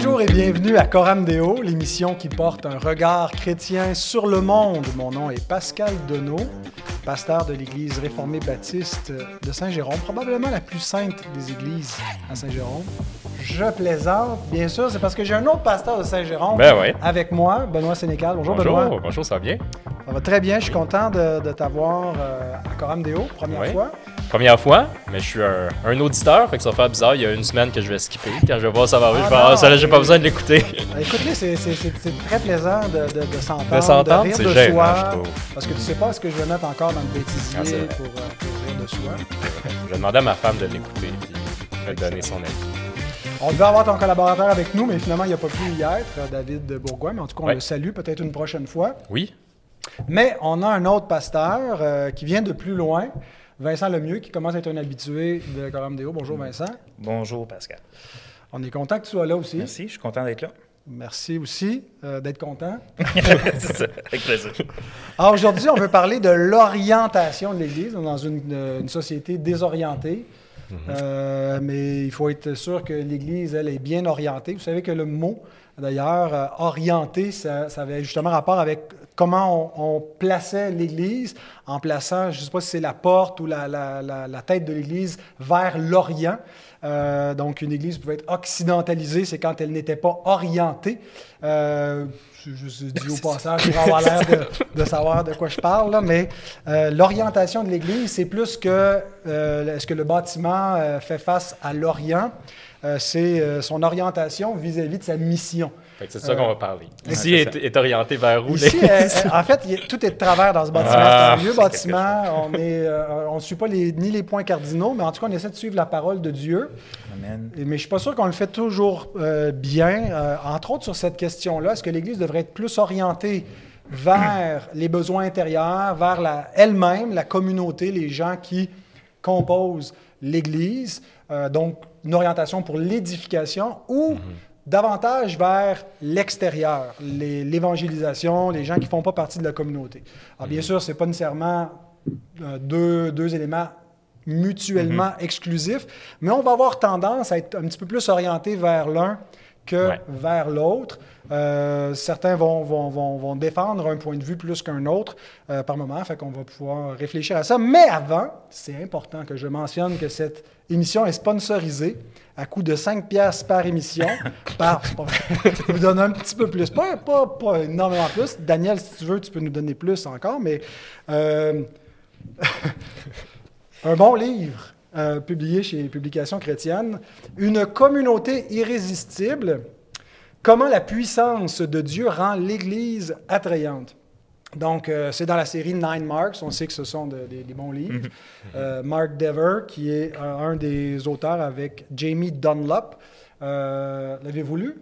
Bonjour et bienvenue à Coram Deo, l'émission qui porte un regard chrétien sur le monde. Mon nom est Pascal Donneau, pasteur de l'Église réformée baptiste de Saint-Jérôme, probablement la plus sainte des églises à Saint-Jérôme. Je plaisante, bien sûr, c'est parce que j'ai un autre pasteur de Saint-Jérôme Ben ouais. avec moi, Benoît Sénécal. Bonjour, Bonjour, Benoît. bonjour, ça va bien? Ça va très bien, je suis content de, de t'avoir euh, à Coram Deo, première fois. Première fois, mais je suis un, un auditeur, fait que ça va faire bizarre. Il y a une semaine que je vais skipper. Quand je vais voir ça va Ah je vais, ah, non, ça là, j'ai pas besoin de l'écouter. Euh, Écoute-les, c'est- très plaisant de, de, de s'entendre, De s'entendre, c'est de gênant, soi, je trouve. parce que tu sais pas ce que je vais mettre encore dans le bêtisier Ah, pour, euh, pour rire de soi. Je vais demander à ma femme de l'écouter, vais te donner son avis. On devait avoir ton collaborateur avec nous, mais finalement, il n'a pas pu y être, euh, David Bourgoin, mais en tout cas, on Ouais. le salue peut-être une prochaine fois. Oui? Mais on a un autre pasteur euh, qui vient de plus loin, Vincent Lemieux, qui commence à être un habitué de Coram Deo. Bonjour Vincent. Bonjour Pascal. On est content que tu sois là aussi. Merci, je suis content d'être là. Merci aussi euh, d'être content. C'est ça, avec plaisir. Alors aujourd'hui, on veut parler de l'orientation de l'Église. On est dans une, euh, une société désorientée. Euh, mais il faut être sûr que l'Église, elle, est bien orientée. Vous savez que le mot, d'ailleurs, euh, orienté, ça, ça avait justement rapport avec comment on, on plaçait l'Église en plaçant, je ne sais pas si c'est la porte ou la, la- la- la tête de l'Église vers l'Orient. Euh, donc, une Église pouvait être occidentalisée, c'est quand elle n'était pas orientée. Euh, je, je, dis au passage pour avoir l'air de, de savoir de quoi je parle, là, mais euh, l'orientation de l'Église, c'est plus que est-ce que le bâtiment fait face à l'Orient, c'est euh, son orientation vis-à-vis de sa mission. C'est de ça qu'on va parler. Ouais, Ici est, est orienté vers où? Ici, les- euh, euh, en fait, tout est de travers dans ce bâtiment. Ah, c'est un vieux bâtiment. On est, euh, on ne suit pas les, ni les points cardinaux, mais en tout cas, on essaie de suivre la parole de Dieu. Amen. Et- Mais je ne suis pas sûr qu'on le fait toujours euh, bien. Euh, entre autres, sur cette question-là, est-ce que l'Église devrait être plus orientée vers les besoins intérieurs, vers la- elle-même, la communauté, les gens qui composent l'Église, euh, donc une orientation pour l'édification, ou davantage vers l'extérieur, les- l'évangélisation, les gens qui ne font pas partie de la communauté. Alors, bien sûr, ce n'est pas nécessairement euh, deux, deux éléments mutuellement exclusifs, mais on va avoir tendance à être un petit peu plus orienté vers l'un que Ouais. vers l'autre. Euh, certains vont, vont, vont, vont défendre un point de vue plus qu'un autre euh, par moment, fait qu'on va pouvoir réfléchir à ça. Mais avant, c'est important que je mentionne que cette émission est sponsorisée à coût de 5 piastres par émission. par, je vous donne un petit peu plus, pas, pas, pas énormément plus. Daniel, si tu veux, tu peux nous donner plus encore, mais euh, un bon livre publié chez Publications chrétiennes, Une communauté irrésistible, comment la puissance de Dieu rend l'Église attrayante? Donc, euh, c'est dans la série Nine Marks. On sait que ce sont de- des, des bons livres. Euh, Mark Dever, qui est euh, un des auteurs avec Jamie Dunlop. Euh, L'avez-vous lu?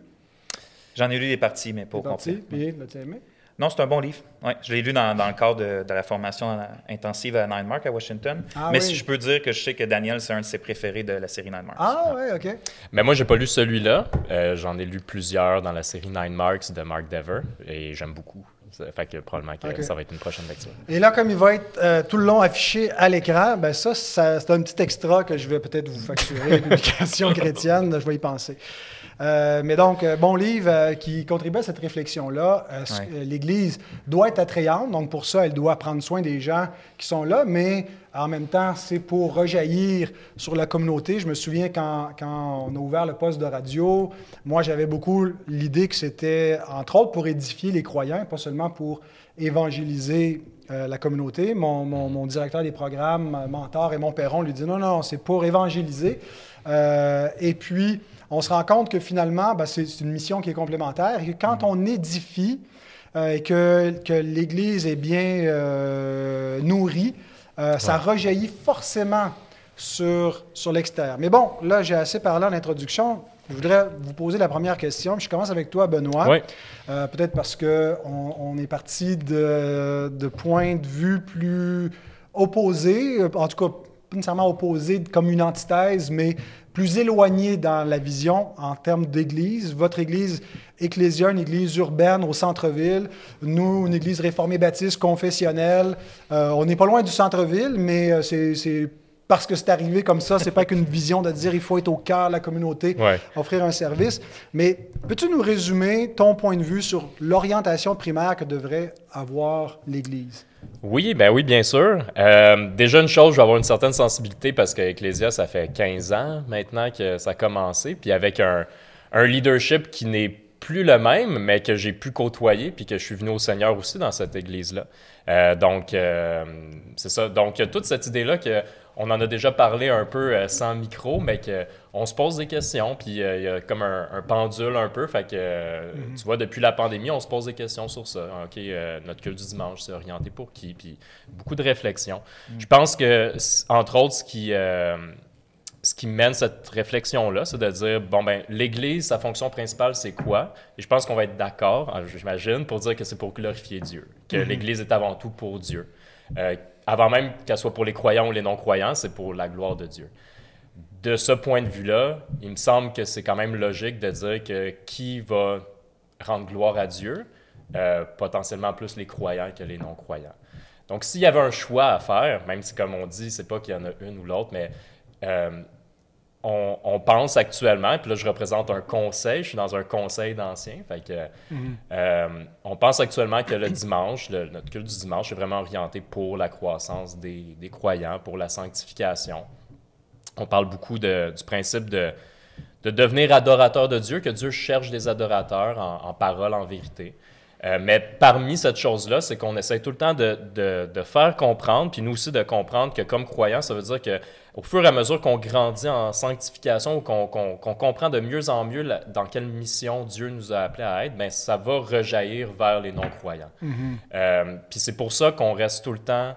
J'en ai lu des parties, mais parti, complet. puis l'as-tu aimé? Non, c'est un bon livre. Ouais, je l'ai lu dans, dans le cadre de, de la formation intensive à Nine Mark à Washington. Ah mais oui. si je peux dire que je sais que Daniel, c'est un de ses préférés de la série Nine Mark. Ah, ouais, OK. Mais moi, j'ai pas lu celui-là. Euh, J'en ai lu plusieurs dans la série Nine Marks de Mark Dever, et j'aime beaucoup. Ça fait que probablement que ça va être une prochaine lecture. Et là, comme il va être euh, tout le long affiché à l'écran, ben ça, ça- c'est un petit extra que je vais peut-être vous facturer, Publication chrétienne, je vais y penser. Euh, mais donc, euh, bon livre euh, qui contribue à cette réflexion-là. Euh, Ouais. L'Église doit être attrayante, donc pour ça, elle doit prendre soin des gens qui sont là, mais en même temps, c'est pour rejaillir sur la communauté. Je me souviens quand, quand on a ouvert le poste de radio, moi, j'avais beaucoup l'idée que c'était, entre autres, pour édifier les croyants, pas seulement pour évangéliser euh, la communauté. Mon, mon- mon directeur des programmes, mentor Raymond Perron, lui dit non, non, c'est pour évangéliser. Euh, et puis, on se rend compte que finalement, ben, c'est une mission qui est complémentaire et que quand on édifie euh, et que, que l'Église est bien euh, nourrie, euh, ça rejaillit forcément sur, sur l'extérieur. Mais bon, là, j'ai assez parlé en introduction. Je voudrais vous poser la première question. Je commence avec toi, Benoît. Oui. Euh, Peut-être parce qu'on on est parti de, de points de vue plus opposés, en tout cas, nécessairement opposés comme une antithèse, mais plus éloignés dans la vision en termes d'église. Votre église ecclésia, une église urbaine au centre-ville. Nous, une église réformée baptiste confessionnelle. Euh, on n'est pas loin du centre-ville, mais euh, c'est parce que c'est arrivé comme ça. C'est pas qu'une vision de dire il faut être au cœur de la communauté, offrir un service. Mais peux-tu nous résumer ton point de vue sur l'orientation primaire que devrait avoir l'Église? Oui, ben oui, bien sûr. Euh, déjà, une chose, je vais avoir une certaine sensibilité parce que Ecclesia, ça fait 15 ans maintenant que ça a commencé. Puis avec un, un leadership qui n'est plus le même, mais que j'ai pu côtoyer, puis que je suis venu au Seigneur aussi dans cette église-là. Euh, donc, euh, c'est ça. Donc, toute cette idée-là que on en a déjà parlé un peu euh, sans micro, mais qu'on se pose des questions, puis il y a comme un, pendule un peu. Fait que, mm-hmm. tu vois, depuis la pandémie, on se pose des questions sur ça. OK, notre culte du dimanche, c'est orienté pour qui? Puis beaucoup de réflexions. Mm. Je pense que, entre autres, ce qui ce qui mène cette réflexion-là, c'est de dire, bon, ben, l'Église, sa fonction principale, c'est quoi? Et je pense qu'on va être d'accord, hein, j'imagine, pour dire que c'est pour glorifier Dieu, que mhm. l'Église est avant tout pour Dieu. Avant même qu'elle soit pour les croyants ou les non-croyants, c'est pour la gloire de Dieu. De ce point de vue-là, il me semble que c'est quand même logique de dire que qui va rendre gloire à Dieu, euh, potentiellement plus les croyants que les non-croyants. Donc, s'il y avait un choix à faire, même si, comme on dit, c'est pas qu'il y en a une ou l'autre, mais euh, on, pense actuellement, puis là je représente un conseil, je suis dans un conseil d'anciens, fait que mhm. euh, on pense actuellement que le dimanche, notre culte du dimanche est vraiment orienté pour la croissance des, croyants, pour la sanctification. On parle beaucoup du principe de, devenir adorateur de Dieu, que Dieu cherche des adorateurs en, parole, en vérité. Euh, mais parmi cette chose-là, c'est qu'on essaie tout le temps de, de, faire comprendre, puis nous aussi de comprendre que comme croyants, ça veut dire que au fur et à mesure qu'on grandit en sanctification ou qu'on comprend de mieux en mieux dans quelle mission Dieu nous a appelés à être, ben, ça va rejaillir vers les non-croyants. Mm-hmm. Euh, puis c'est pour ça qu'on reste tout le temps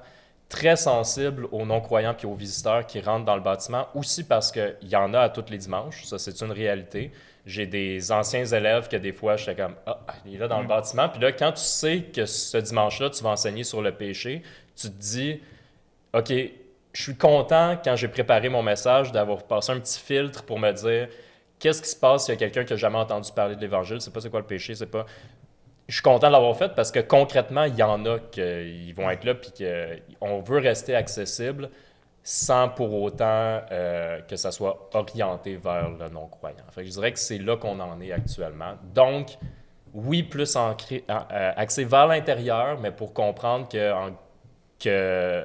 très sensible aux non-croyants puis aux visiteurs qui rentrent dans le bâtiment, aussi parce qu'il y en a à tous les dimanches, ça c'est une réalité. J'ai des anciens élèves que des fois, j'étais comme Ah, il est là dans le mm. bâtiment. Puis là, quand tu sais que ce dimanche-là, tu vas enseigner sur le péché, tu te dis OK, je suis content quand j'ai préparé mon message d'avoir passé un petit filtre pour me dire qu'est-ce qui se passe s'il y a quelqu'un qui n'a jamais entendu parler de l'Évangile, c'est pas c'est quoi le péché, c'est pas. Je suis content de l'avoir fait parce que concrètement, il y en a qui vont être là puis qu'on veut rester accessible sans pour autant euh, que ça soit orienté vers le non-croyant. je dirais que c'est là qu'on en est actuellement. Donc, oui, plus ancré, euh, axé vers l'intérieur, mais pour comprendre que, que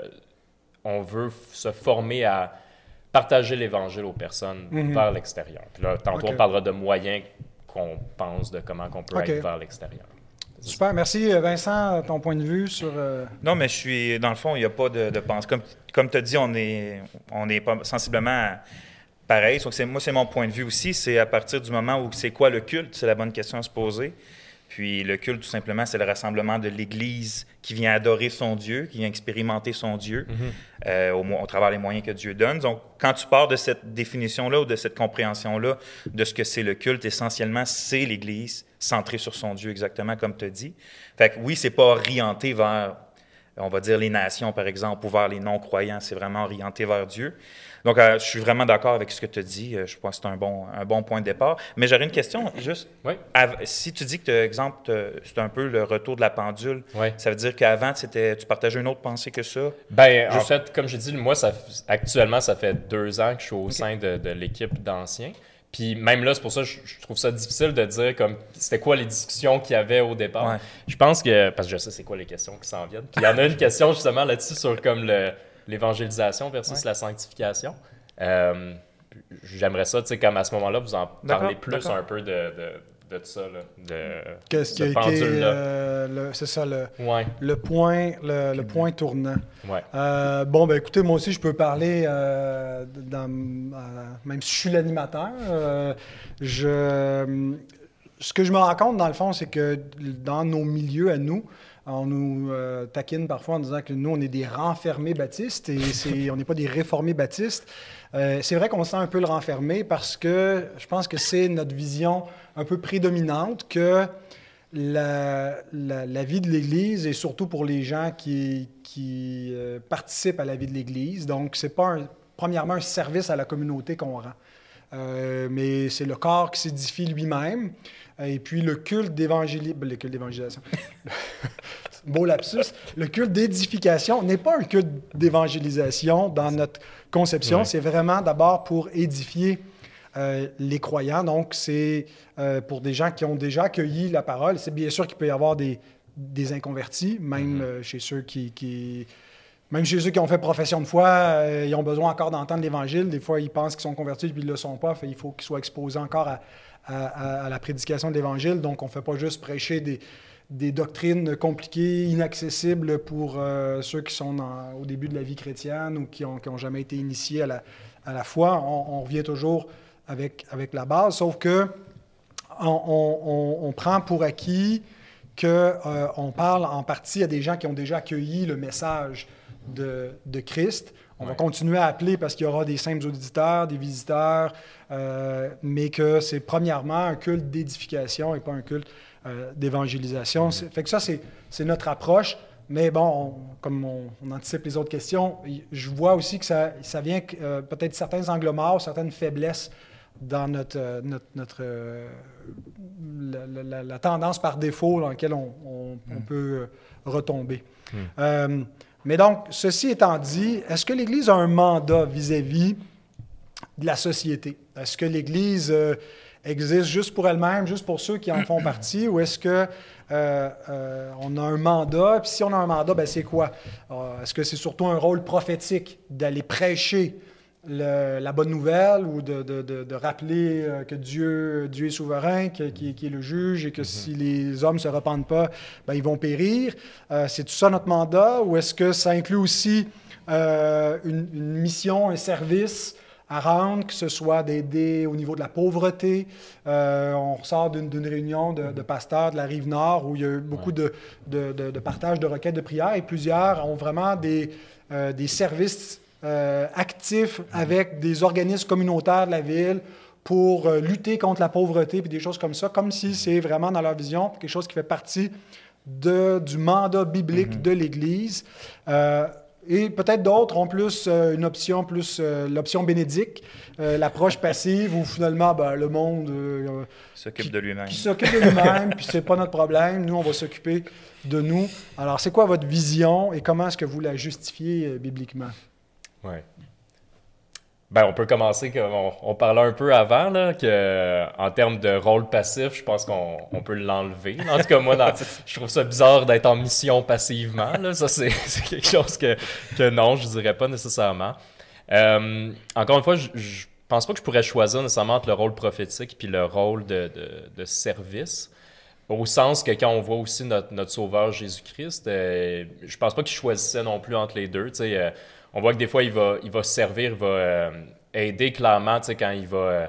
on veut se former à partager l'Évangile aux personnes mhm. vers l'extérieur. Puis là, tantôt, on parlera de moyens qu'on pense de comment on peut aller vers l'extérieur. Super. Merci, Vincent, ton point de vue sur. Euh, non, mais je suis. Dans le fond, il n'y a pas de, de. Comme, comme tu as dit, on est, on est sensiblement pareil. Donc, moi, c'est mon point de vue aussi. C'est à partir du moment où c'est quoi le culte, c'est la bonne question à se poser. Puis le culte, tout simplement, c'est le rassemblement de l'Église qui vient adorer son Dieu, qui vient expérimenter son Dieu mhm. euh, au, travers les moyens que Dieu donne. Donc, quand tu pars de cette définition-là ou de cette compréhension-là de ce que c'est le culte, essentiellement, c'est l'Église centrée sur son Dieu, exactement comme tu as dit. Fait que oui, c'est pas orienté vers, on va dire, les nations, par exemple, ou vers les non-croyants. C'est vraiment orienté vers Dieu. Donc, euh, je suis vraiment d'accord avec ce que tu as dit. Euh, je pense que c'est un bon, un bon point de départ. Mais j'aurais une question, juste. Oui. si tu dis que, exemple, c'est un peu le retour de la pendule, ça veut dire qu'avant, tu partageais une autre pensée que ça? Ben, en fait, comme j'ai dit, moi, ça, actuellement, ça fait deux ans que je suis au sein de, l'équipe d'anciens. Puis même là, c'est pour ça que je, trouve ça difficile de dire comme c'était quoi les discussions qu'il y avait au départ. Je pense que, parce que je sais c'est quoi les questions qui s'en viennent. il y en a une question justement là-dessus sur comme le, l'évangélisation versus la sanctification. Euh, J'aimerais ça, tu sais, comme à ce moment-là, vous en parlez plus un peu de, de, de ça, là, de Qu'est-ce qui a été, euh, c'est ça, le, le point, le, le point tournant. Ouais. Euh, bon, ben écoutez, moi aussi, je peux parler, euh, dans, même si je suis l'animateur, je, ce que je me rends compte, dans le fond, c'est que dans nos milieux à nous, on nous euh, taquine parfois en disant que nous, on est des renfermés baptistes et on n'est pas des réformés baptistes. Euh, c'est vrai qu'on sent un peu le renfermé parce que je pense que c'est notre vision un peu prédominante que la, vie de l'Église est surtout pour les gens qui, euh, participent à la vie de l'Église. Donc, ce n'est pas premièrement un service à la communauté qu'on rend. mais c'est le corps qui s'édifie lui-même. Et puis le culte d'évangélisation, ben, le culte d'évangélisation, beau lapsus, le culte d'édification n'est pas un culte d'évangélisation dans notre conception. C'est vraiment d'abord pour édifier euh, les croyants. Donc, c'est euh, pour des gens qui ont déjà accueilli la parole. C'est bien sûr qu'il peut y avoir des, des inconvertis, même mm-hmm. euh, chez ceux qui, Même chez ceux qui ont fait profession de foi, ils ont besoin encore d'entendre l'Évangile. Des fois, ils pensent qu'ils sont convertis puis ils ne le sont pas. Fait, il faut qu'ils soient exposés encore à, à, la prédication de l'Évangile. Donc, on ne fait pas juste prêcher des, doctrines compliquées, inaccessibles pour ceux qui sont au début de la vie chrétienne ou qui n'ont ont jamais été initiés à la, foi. On, revient toujours avec, la base, sauf que on, prend pour acquis qu'on euh, parle en partie à des gens qui ont déjà accueilli le message de Christ. On va continuer à appeler parce qu'il y aura des simples auditeurs, des visiteurs, euh, mais que c'est premièrement un culte d'édification et pas un culte euh, d'évangélisation. Fait que ça, c'est notre approche. Mais bon, comme on, anticipe les autres questions, je vois aussi que ça, ça vient peut-être certains angles morts, certaines faiblesses dans notre, euh, notre, euh, la, tendance par défaut dans laquelle on, hmm. peut euh, retomber. Hmm. Mais donc, ceci étant dit, est-ce que l'Église a un mandat vis-à-vis de la société? Est-ce que l'Église existe juste pour elle-même, juste pour ceux qui en font partie, ou est-ce que on a un mandat? Puis si on a un mandat, ben c'est quoi? est-ce que c'est surtout un rôle prophétique d'aller prêcher la bonne nouvelle ou de, rappeler euh, que Dieu, Dieu est souverain, qui, est le juge et que mhm. si les hommes ne se repentent pas, ben, ils vont périr. Euh, c'est tout ça notre mandat ou est-ce que ça inclut aussi euh, une, mission, un service à rendre, que ce soit d'aider au niveau de la pauvreté? on ressort d'une réunion de, pasteurs de la rive nord où il y a eu beaucoup de, partage de requêtes de prière et plusieurs ont vraiment des, des services euh, actifs avec des organismes communautaires de la ville pour euh, lutter contre la pauvreté et des choses comme ça, comme si c'est vraiment dans leur vision quelque chose qui fait partie de, du mandat biblique de l'Église. Euh, et peut-être d'autres ont plus une option, plus l'option bénédicte, l'approche passive où finalement ben, le monde s'occupe de lui-même. Qui s'occupe de lui-même, puis c'est pas notre problème. Nous, on va s'occuper de nous. Alors, c'est quoi votre vision et comment est-ce que vous la justifiez bibliquement? Oui. Ben, on peut commencer comme on, parlait un peu avant, là, que en termes de rôle passif, je pense qu'on peut l'enlever. En tout cas, moi, je trouve ça bizarre d'être en mission passivement. Là. Ça, c'est quelque chose que, que, non, je dirais pas nécessairement. Euh, encore une fois, je, je pense pas que je pourrais choisir nécessairement entre le rôle prophétique puis le rôle de, de, service. Au sens que quand on voit aussi notre, notre Sauveur Jésus-Christ, euh, je pense pas qu'il choisissait non plus entre les deux. Tu sais, euh, on voit que des fois, il va, il va servir, il va euh, aider clairement quand il va euh,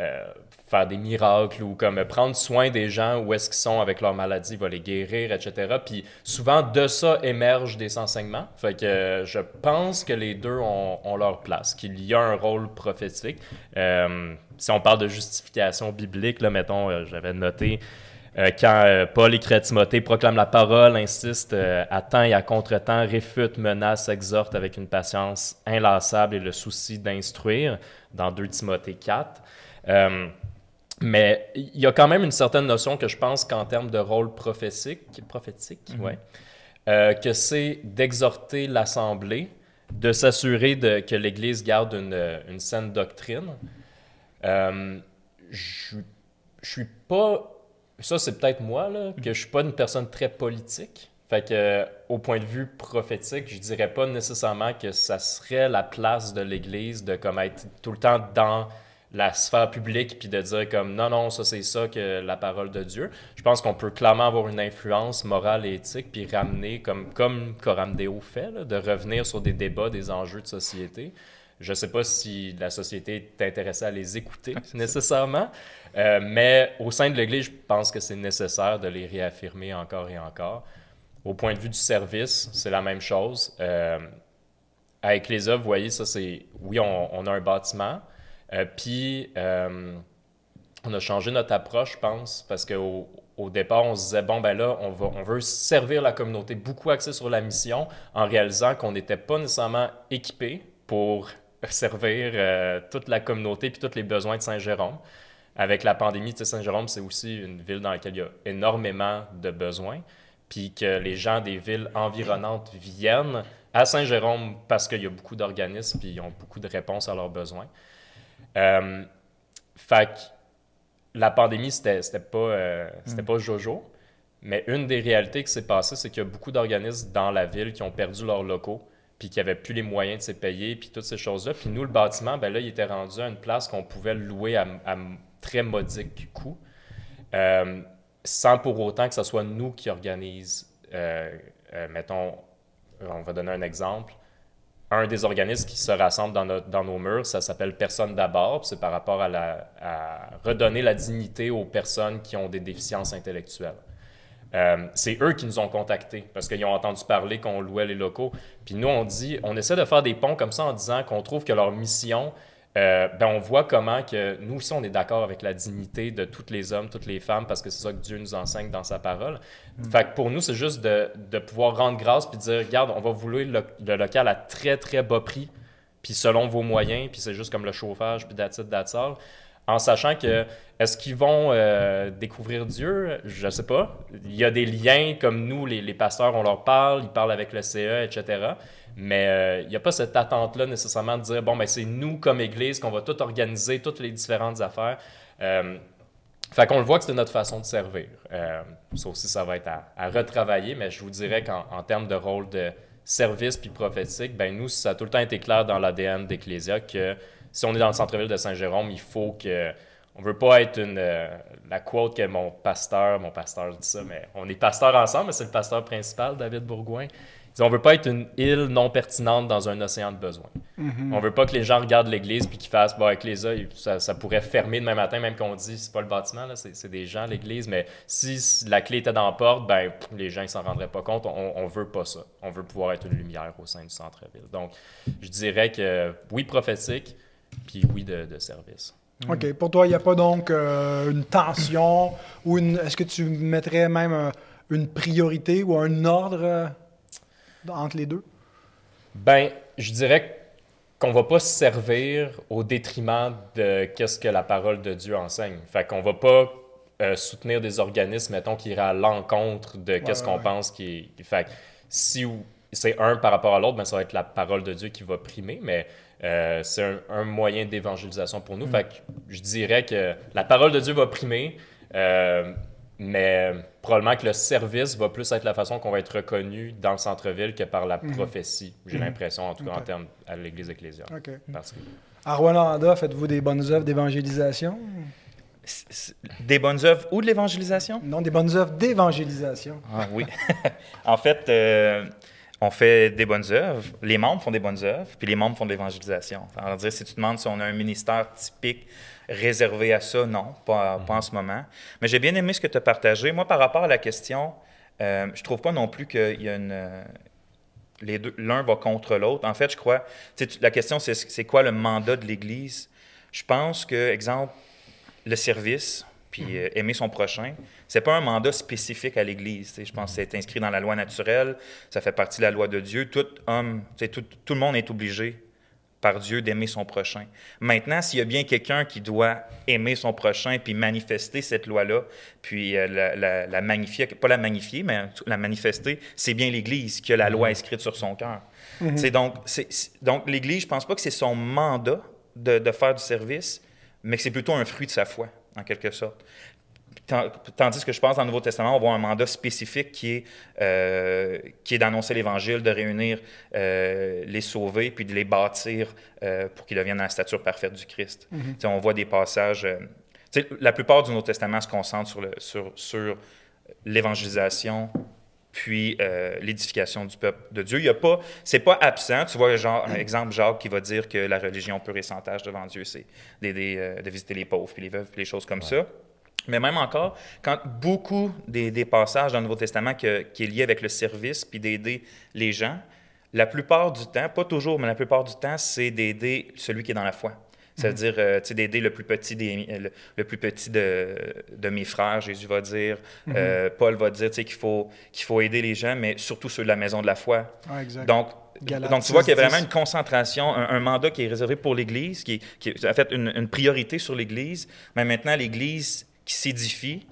euh, faire des miracles ou comme prendre soin des gens où est-ce qu'ils sont avec leur maladie, il va les guérir, etc. Puis souvent, de ça émergent des enseignements. Fait que je pense que les deux ont, ont leur place, qu'il y a un rôle prophétique. si on parle de justification biblique, là, mettons, j'avais noté euh, quand euh, Paul écrit à Timothée, proclame la parole, insiste euh, à temps et à contre-temps, réfute, menace, exhorte avec une patience inlassable et le souci d'instruire, dans 2 Timothée 4. mais il y a quand même une certaine notion que je pense qu'en termes de rôle prophétique, prophétique mhm. ouais, que c'est d'exhorter l'Assemblée, de s'assurer que l'Église garde une, une saine doctrine. je ne suis pas ça, c'est peut-être moi, là, que je suis pas une personne très politique. Fait que, au point de vue prophétique, je dirais pas nécessairement que ça serait la place de l'Église de comme être tout le temps dans la sphère publique puis de dire comme non non ça c'est ça que la parole de Dieu. Je pense qu'on peut clairement avoir une influence morale et éthique puis ramener comme comme Coram fait de revenir sur des débats des enjeux de société. Je ne sais pas si la société est intéressée à les écouter nécessairement, euh, mais au sein de l'Église, je pense que c'est nécessaire de les réaffirmer encore et encore. Au point de vue du service, c'est la même chose. Euh, à Ecclesia, vous voyez, ça c'est. Oui, on, a un bâtiment, euh, puis euh, on a changé notre approche, je pense, parce qu'au au départ, on se disait, bon, ben là, on, va, on veut servir la communauté, beaucoup axé sur la mission, en réalisant qu'on n'était pas nécessairement équipé pour servir toute la communauté puis tous les besoins de Saint-Jérôme avec la pandémie, Saint-Jérôme, c'est aussi une ville dans laquelle il y a énormément de besoins. puis que les gens des villes environnantes viennent à Saint-Jérôme parce qu'il y a beaucoup d'organismes puis ils ont beaucoup de réponses à leurs besoins. Euh, fait que la pandémie, c'était, c'était pas, euh, c'était pas Jojo. Mais une des réalités qui s'est passée, c'est qu'il y a beaucoup d'organismes dans la ville qui ont perdu leurs locaux, puis qui n'avaient plus les moyens de se payer, puis toutes ces choses-là. Puis nous, le bâtiment, ben là, il était rendu à une place qu'on pouvait louer à, très modique coût, euh, sans pour autant que ce soit nous qui organisent, euh, euh, mettons, on va donner un exemple, un des organismes qui se rassemble dans, nos murs, ça s'appelle Personne d'abord, c'est par rapport à redonner la dignité aux personnes qui ont des déficiences intellectuelles. Euh, c'est eux qui nous ont contactés parce qu'ils ont entendu parler qu'on louait les locaux. Puis nous, on dit, on essaie de faire des ponts comme ça en disant qu'on trouve que leur mission, euh, ben on voit comment que nous aussi, on est d'accord avec la dignité de tous les hommes, toutes les femmes, parce que c'est ça que Dieu nous enseigne dans sa parole. Mm. Fait que pour nous, c'est juste de, de, pouvoir rendre grâce puis dire, regarde, on va vous louer le, le, local à très, très bas prix, puis selon vos moyens, puis c'est juste comme le chauffage, puis that's it, that's all en sachant que est-ce qu'ils vont euh, découvrir Dieu? Je ne sais pas. Il y a des liens comme nous, les, pasteurs, on leur parle, ils parlent avec le CE, etc. Mais euh, il n'y a pas cette attente-là nécessairement de dire, bon, ben, c'est nous comme Église qu'on va tout organiser, toutes les différentes affaires. Euh, fait qu'on le voit que c'est notre façon de servir. Euh, ça aussi, ça va être à, à, retravailler, mais je vous dirais qu'en termes de rôle de service puis prophétique, ben nous, ça a tout le temps été clair dans l'ADN d'Ecclésia que si on est dans le centre-ville de Saint-Jérôme, il faut que. On veut pas être une. Euh, la quote que mon pasteur, mon pasteur dit ça, mais on est pasteur ensemble, mais c'est le pasteur principal, David Bourgoin. Il dit, on veut pas être une île non pertinente dans un océan de besoins. Mm-hmm. On veut pas que les gens regardent l'église puis qu'ils fassent, bon, avec les ça, ça, pourrait fermer demain matin, même qu'on dit, c'est pas le bâtiment, c'est, des gens, l'église, mais si la clé était dans la porte, ben, les gens ne s'en rendraient pas compte. On, on veut pas ça. On veut pouvoir être une lumière au sein du centre-ville. Donc, je dirais que, oui, prophétique, puis oui, de, de service. OK. Pour toi, il n'y a pas donc euh, une tension ou une. Est-ce que tu mettrais même euh, une priorité ou un ordre euh, entre les deux? Ben, je dirais qu'on ne va pas se servir au détriment de qu'est-ce que la parole de Dieu enseigne. Fait qu'on va pas soutenir des organismes, mettons, qui iraient à l'encontre de qu'est-ce ouais, qu'on ouais. pense qui. Fait si c'est un par rapport à l'autre, ben, ça va être la parole de Dieu qui va primer, mais euh, c'est un, un, moyen d'évangélisation pour nous. Mm. Fait que je dirais que la parole de Dieu va primer, euh, mais probablement que le service va plus être la façon qu'on va être reconnu dans le centre-ville que par la mm. prophétie. J'ai mm. l'impression, en tout cas, okay. en termes à l'Église ecclésiale. Okay. À Rwanda, faites-vous des bonnes œuvres d'évangélisation? Des bonnes œuvres ou de l'évangélisation? Non, des bonnes œuvres d'évangélisation. Ah oui. en fait, euh, on fait des bonnes œuvres, les membres font des bonnes œuvres, puis les membres font de l'évangélisation. Alors, dire, si tu demandes si on a un ministère typique réservé à ça, non, pas, pas en ce moment. Mais j'ai bien aimé ce que tu as partagé. Moi, par rapport à la question, euh, je trouve pas non plus qu'il y a une. Euh, les deux, l'un va contre l'autre. En fait, je crois. La question, c'est, c'est quoi le mandat de l'Église? Je pense que, exemple, le service, puis euh, aimer son prochain. C'est pas un mandat spécifique à l'Église. Je pense que c'est inscrit dans la loi naturelle, ça fait partie de la loi de Dieu. Tout homme, tout, tout le monde est obligé par Dieu d'aimer son prochain. Maintenant, s'il y a bien quelqu'un qui doit aimer son prochain puis manifester cette loi-là, puis euh, la, la, la, magnifier, pas la magnifier, mais la manifester, c'est bien l'Église qui a la loi inscrite sur son cœur. Mm-hmm. Donc, l'Église, je pense pas que c'est son mandat de, de faire du service, mais que c'est plutôt un fruit de sa foi en quelque sorte. Tandis que je pense dans le Nouveau Testament, on voit un mandat spécifique qui est, euh, qui est d'annoncer l'Évangile, de réunir euh, les sauvés, puis de les bâtir euh, pour qu'ils deviennent à la stature parfaite du Christ. Mm-hmm. On voit des passages... La plupart du Nouveau Testament se concentre sur, le, sur, sur l'évangélisation, puis euh, l'édification du peuple de Dieu. Il y a pas, c'est pas absent. Tu vois, genre, un exemple, Jacques qui va dire que la religion pure et sans tâche devant Dieu, c'est d'aider, euh, de visiter les pauvres, puis les veuves, puis les choses comme ouais. ça. Mais même encore, quand beaucoup des, des, passages dans le Nouveau Testament que, qui est lié avec le service, puis d'aider les gens, la plupart du temps, pas toujours, mais la plupart du temps, c'est d'aider celui qui est dans la foi. Ça veut dire, euh, tu sais, d'aider le plus petit, des, le, le, plus petit de, de, mes frères, Jésus va dire. Mm -hmm. euh, Paul va dire, tu sais, qu'il faut, qu'il faut aider les gens, mais surtout ceux de la maison de la foi. Ah, exact. Donc, Galate, donc, tu vois qu'il y a vraiment une concentration, un, un mandat qui est réservé pour l'Église, qui, qui est en fait une, une priorité sur l'Église. Mais maintenant, l'Église qui s'édifie,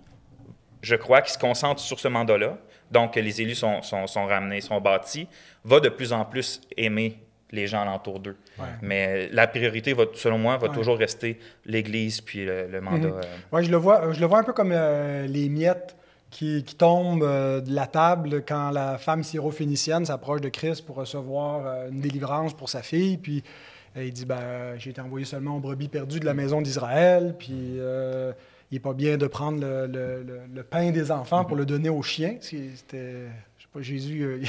je crois, qui se concentre sur ce mandat-là, donc les élus sont, sont, sont ramenés, sont bâtis, va de plus en plus aimer les gens alentour d'eux. Mais la priorité, va, selon moi, va toujours rester l'Église puis le, mandat. Mhm. Oui, je le vois, je le vois un peu comme les miettes qui, qui tombent de la table quand la femme syro-phénicienne s'approche de Christ pour recevoir une délivrance pour sa fille. Puis il dit ben, J'ai été envoyé seulement aux brebis perdues de la maison d'Israël. Puis il n'est pas bien de prendre le, le, pain des enfants pour le donner aux chiens. C'était pas, Jésus, euh,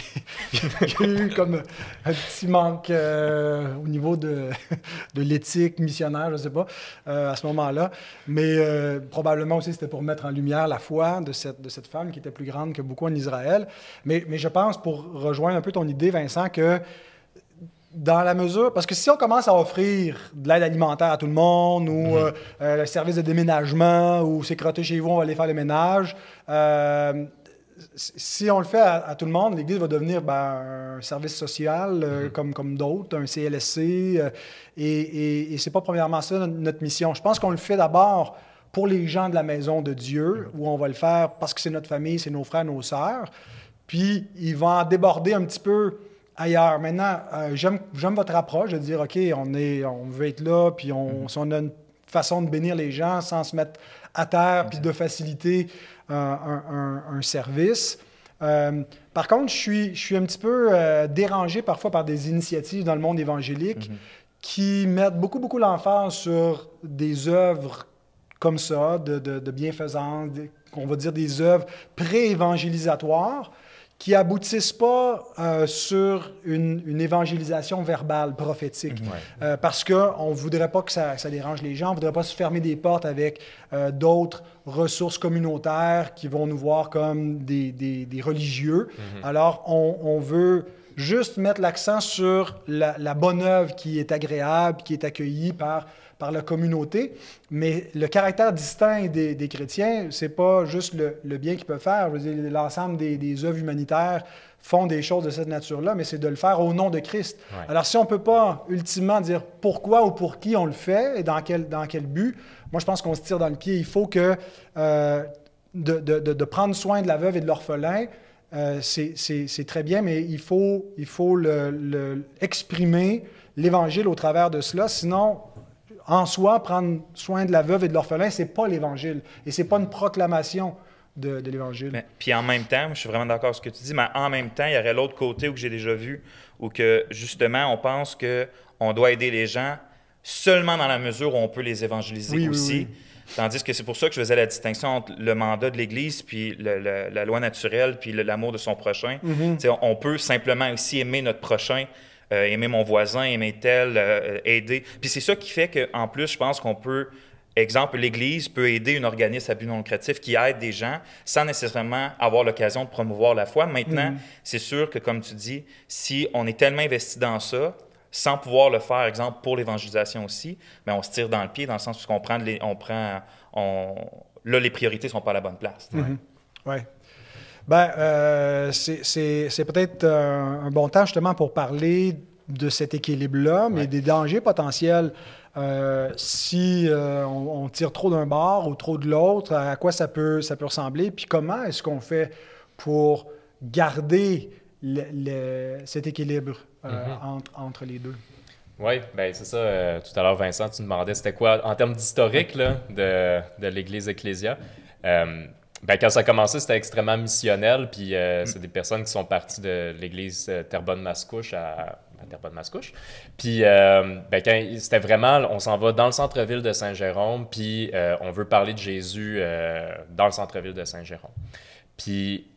il a eu comme un petit manque euh, au niveau de, de l'éthique missionnaire, je ne sais pas, euh, à ce moment-là. Mais probablement aussi, c'était pour mettre en lumière la foi de cette, de cette femme qui était plus grande que beaucoup en Israël. Mais, mais je pense, pour rejoindre un peu ton idée, Vincent, que dans la mesure, parce que si on commence à offrir de l'aide alimentaire à tout le monde, ou mm-hmm. le service de déménagement, ou c'est crotté chez vous, on va aller faire le ménage, si on le fait à, tout le monde, l'Église va devenir ben, un service social euh, mm-hmm. comme, comme d'autres, un CLSC. Euh, et, et, c'est pas premièrement ça notre, mission. Je pense qu'on le fait d'abord pour les gens de la maison de Dieu, mm-hmm. où on va le faire parce que c'est notre famille, c'est nos frères, nos sœurs. Puis il va en déborder un petit peu ailleurs. Maintenant, euh, j'aime votre approche de dire, OK, on, est, on veut être là, puis on, mm-hmm. on a une façon de bénir les gens sans se mettre à terre, puis de faciliter un, service. Euh, par contre, je suis, je suis un petit peu euh, dérangé parfois par des initiatives dans le monde évangélique mhm. qui mettent beaucoup, beaucoup l'emphase sur des œuvres comme ça, de, de, de bienfaisance, on va dire des œuvres pré-évangélisatoires, qui aboutissent pas euh, sur une, évangélisation verbale, prophétique. Euh, parce qu'on ne voudrait pas que ça, dérange les gens, on ne voudrait pas se fermer des portes avec euh, d'autres ressources communautaires qui vont nous voir comme des, des, religieux. Mhm. Alors, on, on, veut juste mettre l'accent sur la, la, bonne œuvre qui est agréable, qui est accueillie par par la communauté. Mais le caractère distinct des, des chrétiens, c'est pas juste le, le bien qu'ils peuvent faire. L'ensemble des, des, œuvres humanitaires font des choses de cette nature-là, mais c'est de le faire au nom de Christ. Alors, si on ne peut pas ultimement dire pourquoi ou pour qui on le fait et dans quel, dans quel but, moi, je pense qu'on se tire dans le pied. Il faut que euh, de, de, de, prendre soin de la veuve et de l'orphelin, euh, c'est très bien, mais il faut, il faut le, le exprimer l'Évangile au travers de cela. Sinon, en soi, prendre soin de la veuve et de l'orphelin, c'est pas l'Évangile. Et c'est pas une proclamation de, l'Évangile. Puis en même temps, je suis vraiment d'accord avec ce que tu dis, mais en même temps, il y aurait l'autre côté où j'ai déjà vu, où que justement, on pense qu'on doit aider les gens seulement dans la mesure où on peut les évangéliser aussi. Tandis que c'est pour ça que je faisais la distinction entre le mandat de l'Église, puis la loi naturelle, puis l'amour de son prochain. Mm-hmm. On peut simplement aussi aimer notre prochain euh, aimer mon voisin, aimer tel, euh, aider. Puis c'est ça qui fait qu'en plus, je pense qu'on peut Exemple, l'Église peut aider un organisme à but non lucratif qui aide des gens sans nécessairement avoir l'occasion de promouvoir la foi. Maintenant, mm-hmm. c'est sûr que, comme tu dis, si on est tellement investi dans ça, sans pouvoir le faire, exemple, pour l'évangélisation aussi, mais ben, on se tire dans le pied dans le sens où on prend, les, on prend on, là, les priorités ne sont pas à la bonne place. Mm-hmm. Oui. Ben, euh, c'est peut-être euh, un bon temps justement pour parler de cet équilibre-là, mais des dangers potentiels. Euh, si on, tire trop d'un bord ou trop de l'autre, à quoi ça peut, ça peut ressembler, puis comment est-ce qu'on fait pour garder cet équilibre mm-hmm. entre, les deux? Oui, ben c'est ça. tout à l'heure, Vincent, tu me demandais c'était quoi en termes d'historique de, de l'Église Ecclésia. Ben, quand ça a commencé, c'était extrêmement missionnel. Puis euh, c'est des personnes qui sont parties de l'église euh, Terrebonne-Mascouche à, Terrebonne-Mascouche. Puis euh, ben, c'était vraiment, on s'en va dans le centre-ville de Saint-Jérôme, puis on veut parler de Jésus dans le centre-ville de Saint-Jérôme. Puis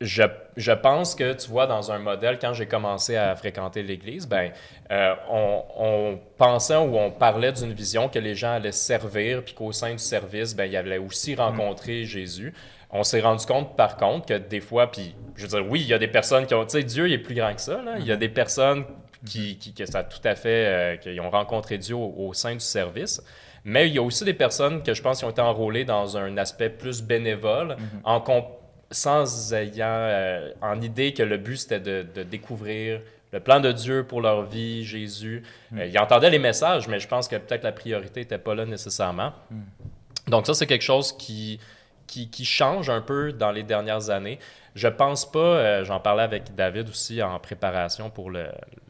je, je, pense que, tu vois, dans un modèle, quand j'ai commencé à fréquenter l'Église, ben, euh, on, on, pensait ou on parlait d'une vision que les gens allaient servir, puis qu'au sein du service, ben, ils allaient aussi rencontrer Jésus. On s'est rendu compte, par contre, que des fois, puis je veux dire, oui, il y a des personnes qui ont, tu sais, Dieu il est plus grand que ça, là. il y a des personnes qui, qui que ça tout à fait, euh, qui ont rencontré Dieu au, sein du service. Mais il y a aussi des personnes que je pense qui ont été enrôlées dans un aspect plus bénévole, mm-hmm. en en, sans ayant euh, en idée que le but c'était de, découvrir le plan de Dieu pour leur vie, Jésus. Mm. Euh, ils entendaient les messages, mais je pense que peut-être la priorité n'était pas là nécessairement. Mm. Donc ça, c'est quelque chose qui, qui, qui change un peu dans les dernières années. Je pense pas, euh, j'en parlais avec David aussi en préparation pour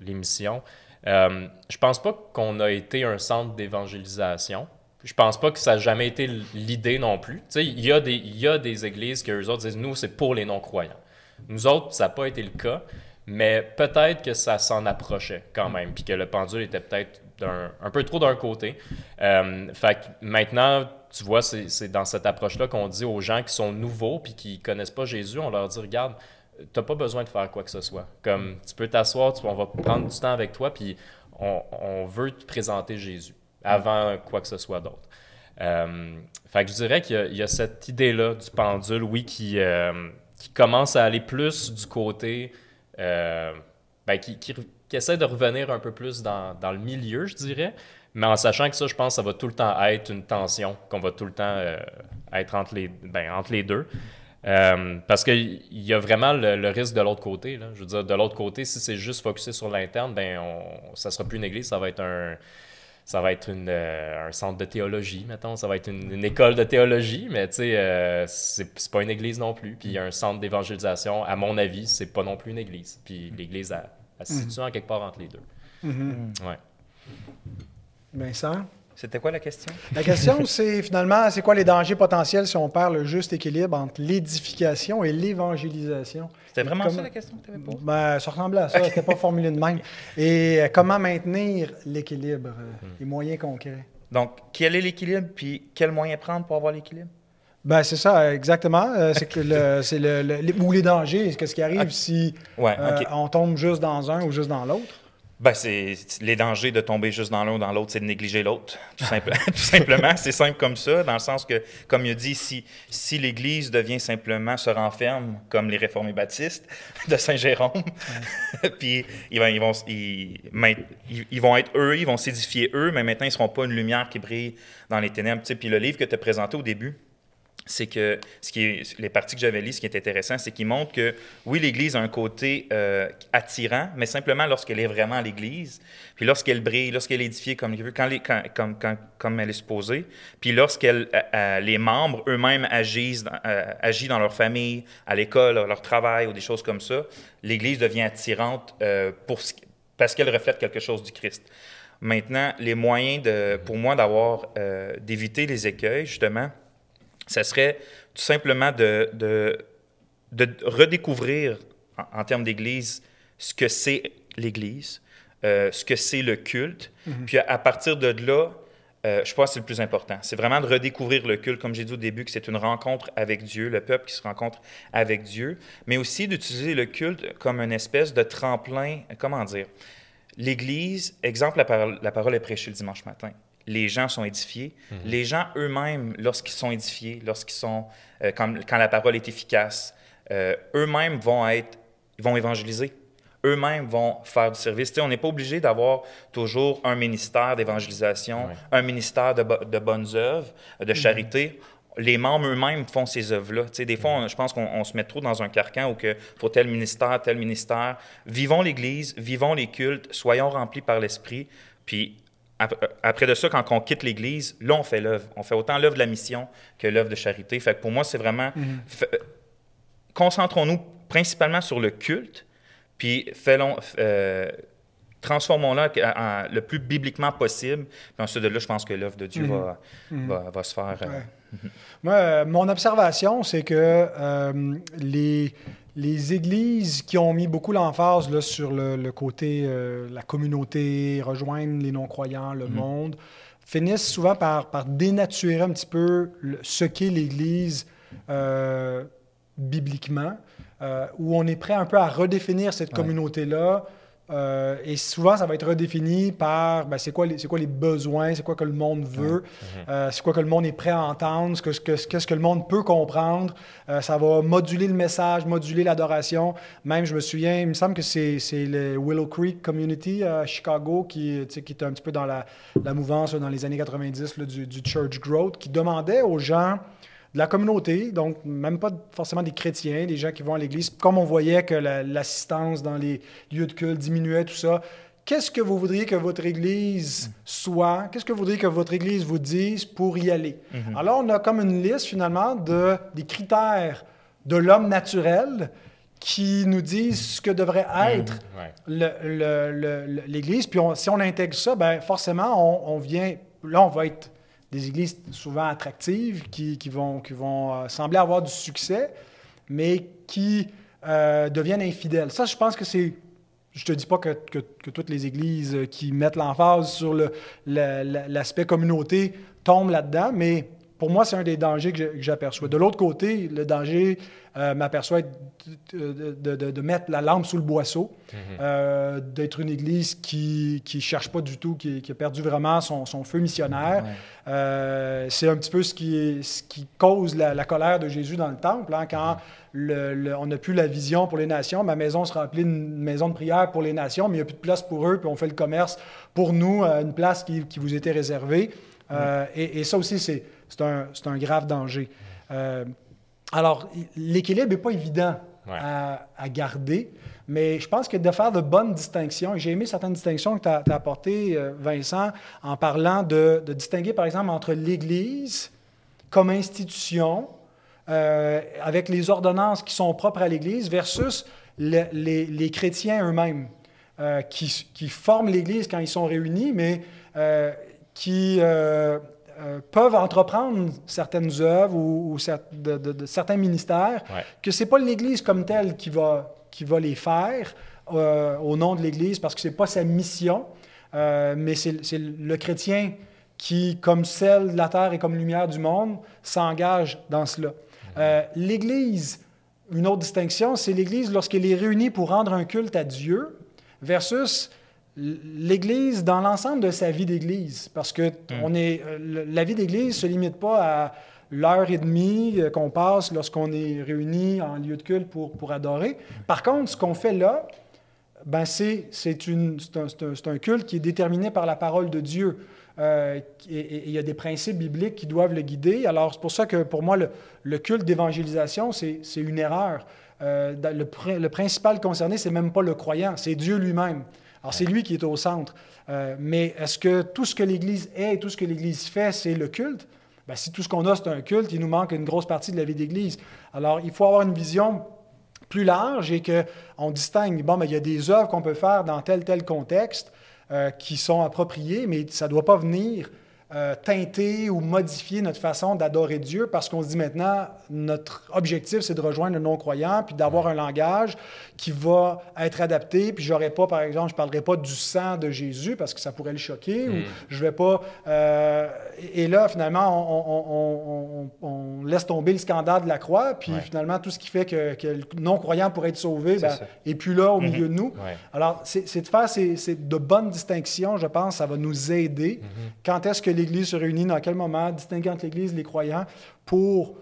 l'émission, je pense pas qu'on a été un centre d'évangélisation. Je pense pas que ça n'a jamais été l'idée non plus. Il y, a des, y a des églises que eux autres disent nous, c'est pour les non-croyants. Nous autres, ça n'a pas été le cas, mais peut-être que ça s'en approchait quand même, puis que le pendule était peut-être un, peu trop d'un côté. Euh, maintenant, tu vois, c'est dans cette approche-là qu'on dit aux gens qui sont nouveaux puis qui connaissent pas Jésus, on leur dit regarde, tu n'as pas besoin de faire quoi que ce soit. Comme tu peux t'asseoir, on va prendre du temps avec toi, puis on, veut te présenter Jésus avant quoi que ce soit d'autre. Euh, fait que je dirais qu'il y, a cette idée-là du pendule, oui, qui, euh, qui commence à aller plus du côté. Euh, ben, qui, qui, essaie de revenir un peu plus dans, dans, le milieu, je dirais. Mais en sachant que ça, je pense ça va tout le temps être une tension, qu'on va tout le temps être entre les, ben, entre les deux. Parce qu'il y a vraiment le, risque de l'autre côté. Je veux dire, de l'autre côté, si c'est juste focusé sur l'interne, ben on, ça sera plus une église, ça va être un, ça va être une, euh, un centre de théologie, mettons, ça va être une, école de théologie, mais tu sais, euh, c'est pas une église non plus. Puis un centre d'évangélisation, à mon avis, c'est pas non plus une église. Puis l'église, elle, se situe en quelque part entre les deux. Mm-hmm. Ouais. Vincent? C'était quoi la question? La question, c'est finalement, c'est quoi les dangers potentiels si on perd le juste équilibre entre l'édification et l'évangélisation? C'était vraiment ça la question que tu avais posée? Ben, ça ressemblait à ça, c'était pas formulé de même. Et euh, comment maintenir l'équilibre, euh, hmm. les moyens concrets? Donc, quel est l'équilibre, puis quels moyens prendre pour avoir l'équilibre? Ben, c'est ça, exactement. Euh, c'est que le, c'est le, ou les dangers, qu'est-ce qui arrive si on tombe juste dans un ou juste dans l'autre? Ben, c'est les dangers de tomber juste dans l'un ou dans l'autre, c'est de négliger l'autre. Tout, tout, simplement, c'est simple comme ça, dans le sens que, comme il dit, si, si l'Église devient simplement, se renferme comme les réformés baptistes de Saint-Jérôme, puis ils vont, ils, vont, ils, vont être eux, ils vont s'édifier eux, mais maintenant, ils ne seront pas une lumière qui brille dans les ténèbres. Puis le livre que tu as présenté au début, c'est que ce qui les parties que j'avais lues, ce qui est intéressant, c'est qu'il montre que oui, l'Église a un côté euh, attirant, mais simplement lorsqu'elle est vraiment l'Église, puis lorsqu'elle brille, lorsqu'elle est édifiée comme, quand, quand, comme, quand, comme elle est supposée, puis lorsqu'elle euh, euh, les membres eux-mêmes agissent, agissent dans leur famille, à l'école, leur travail ou des choses comme ça, l'Église devient attirante parce qu'elle reflète quelque chose du Christ. Maintenant, les moyens de, pour moi d'avoir d'éviter les écueils, justement, ça serait tout simplement de, de, redécouvrir, en, termes d'Église, ce que c'est l'Église, euh, ce que c'est le culte. Mhm. Puis à, partir de là, euh, je pense que c'est le plus important. C'est vraiment de redécouvrir le culte, comme j'ai dit au début, que c'est une rencontre avec Dieu, le peuple qui se rencontre avec Dieu, mais aussi d'utiliser le culte comme une espèce de tremplin, comment dire? L'Église, exemple, la parole, la parole est prêchée le dimanche matin les gens sont édifiés. Mhm. Les gens eux-mêmes, lorsqu'ils sont édifiés, lorsqu'ils sont, euh, quand, la parole est efficace, euh, eux-mêmes vont être, vont évangéliser. Eux-mêmes vont faire du service. on n'est pas obligé d'avoir toujours un ministère d'évangélisation, un ministère de, bonnes œuvres, de mhm. charité. les membres eux-mêmes font ces œuvres-là. des fois, je pense qu'on se met trop dans un carcan où il faut tel ministère, tel ministère. Vivons l'Église, vivons les cultes, soyons remplis par l'Esprit, puis après de ça, quand on quitte l'Église, là, on fait l'œuvre. On fait autant l'œuvre de la mission que l'œuvre de charité. Fait que pour moi, c'est vraiment... Mhm. Concentrons-nous principalement sur le culte, puis euh, transformons-le le plus bibliquement possible. Puis ensuite de là, je pense que l'œuvre de Dieu mhm. Mhm. va, va, se faire. Euh, moi, euh, mon observation, c'est que les les églises qui ont mis beaucoup l'emphase sur le, côté euh, la communauté, rejoindre les non-croyants, le mhm. monde, finissent souvent par, par, dénaturer un petit peu ce qu'est l'Église euh, bibliquement, euh, où on est prêt un peu à redéfinir cette communauté-là euh, et souvent, ça va être redéfini par ben, c'est quoi, les, quoi les besoins, c'est quoi que le monde veut, euh, c'est quoi que le monde est prêt à entendre, qu'est-ce que, que, que, le monde peut comprendre. Euh, ça va moduler le message, moduler l'adoration. Même, je me souviens, il me semble que c'est, le Willow Creek Community à Chicago qui, qui était un petit peu dans la, la mouvance dans les années 90 du, du, Church Growth, qui demandait aux gens de la communauté, donc même pas forcément des chrétiens, des gens qui vont à l'église, comme on voyait que l'assistance dans les lieux de culte diminuait, tout ça, qu'est-ce que vous voudriez que votre Église soit, qu'est-ce que vous voudriez que votre Église vous dise pour y aller? Alors, on a comme une liste finalement de, des critères de l'homme naturel qui nous disent ce que devrait être le- le- l'Église. Puis on- si on intègre ça, ben forcément, on, on vient. Là, on va être des églises souvent attractives qui, vont, euh, sembler avoir du succès, mais qui euh, deviennent infidèles. Ça, je pense que c'est. Je te dis pas que, toutes les églises euh, qui mettent l'emphase sur le- le- l'aspect communauté tombent là-dedans, mais pour moi, c'est un des dangers que j'aperçois. De l'autre côté, le danger euh, m'aperçoit de, de- de- de mettre la lampe sous le boisseau, euh, d'être une église qui ne cherche pas du tout, qui, qui a perdu vraiment son, son feu missionnaire. Euh, c'est un petit peu ce qui, ce qui cause la, la colère de Jésus dans le temple, hein, quand le- le- on n'a plus la vision pour les nations. Ma maison sera remplie d'une maison de prière pour les nations, mais il n'y a plus de place pour eux, puis on fait le commerce pour nous, une place qui, qui vous était réservée. Et, et ça aussi, c'est c'est un, grave danger. Euh, alors, l'équilibre n'est pas évident Ouais. à, à garder, mais je pense que de faire de bonnes distinctions, et j'ai aimé certaines distinctions que tu as, apportées, euh, Vincent, en parlant de, de distinguer, par exemple, entre l'Église comme institution, euh, avec les ordonnances qui sont propres à l'Église, versus le- les, les chrétiens eux-mêmes, euh, qui, qui forment l'Église quand ils sont réunis, mais qui euh, peuvent entreprendre certaines œuvres ou, ou cer- de, de- de certains ministères, Ouais. que c'est pas l'Église comme telle qui va, qui va les faire euh, au nom de l'Église, parce que c'est pas sa mission, euh, mais c'est le chrétien qui, comme sel de la terre et comme lumière du monde, s'engage dans cela. L'Église, une autre distinction, c'est l'Église lorsqu'elle est réunie pour rendre un culte à Dieu versus l'Église dans l'ensemble de sa vie d'Église. Parce que on est, euh, la vie d'Église ne se limite pas à l'heure et demie euh, qu'on passe lorsqu'on est réunis en lieu de culte pour, pour adorer. Par contre, ce qu'on fait là, ben c'est c'est une- c'est un, c'est un- culte qui est déterminé par la parole de Dieu. Euh, et, il y a des principes bibliques qui doivent le guider. Alors, c'est pour ça que pour moi, le, le culte d'évangélisation, c'est c'est une erreur. Euh, le, le principal concerné, c'est même pas le croyant, c'est Dieu lui-même. Alors, c'est lui qui est au centre. Euh, mais est-ce que tout ce que l'Église est et tout ce que l'Église fait, c'est le culte? Ben, si tout ce qu'on a, c'est un culte, il nous manque une grosse partie de la vie d'Église. Alors, il faut avoir une vision plus large et qu'on distingue, bon, ben, il y a des œuvres qu'on peut faire dans tel, tel contexte euh, qui sont appropriées, mais ça ne doit pas venir euh, teinter ou modifier notre façon d'adorer Dieu parce qu'on se dit maintenant, notre objectif, c'est de rejoindre le non-croyant puis d'avoir un langage qui va être adapté. Puis j'aurais pas, par exemple, je ne parlerai pas du sang de Jésus parce que ça pourrait le choquer ou je vais pas... euh, et là, finalement, on, on- on- on- on laisse tomber le scandale de la croix puis Ouais. finalement, tout ce qui fait que, que le non-croyant pourrait être sauvé, ben, et puis là, au milieu de nous. Ouais. Alors, c'est de faire ces, ces- de bonnes distinctions, je pense, ça va nous aider. Quand est-ce que l'Église se réunit, dans quel moment, distinguer entre l'Église et les croyants pour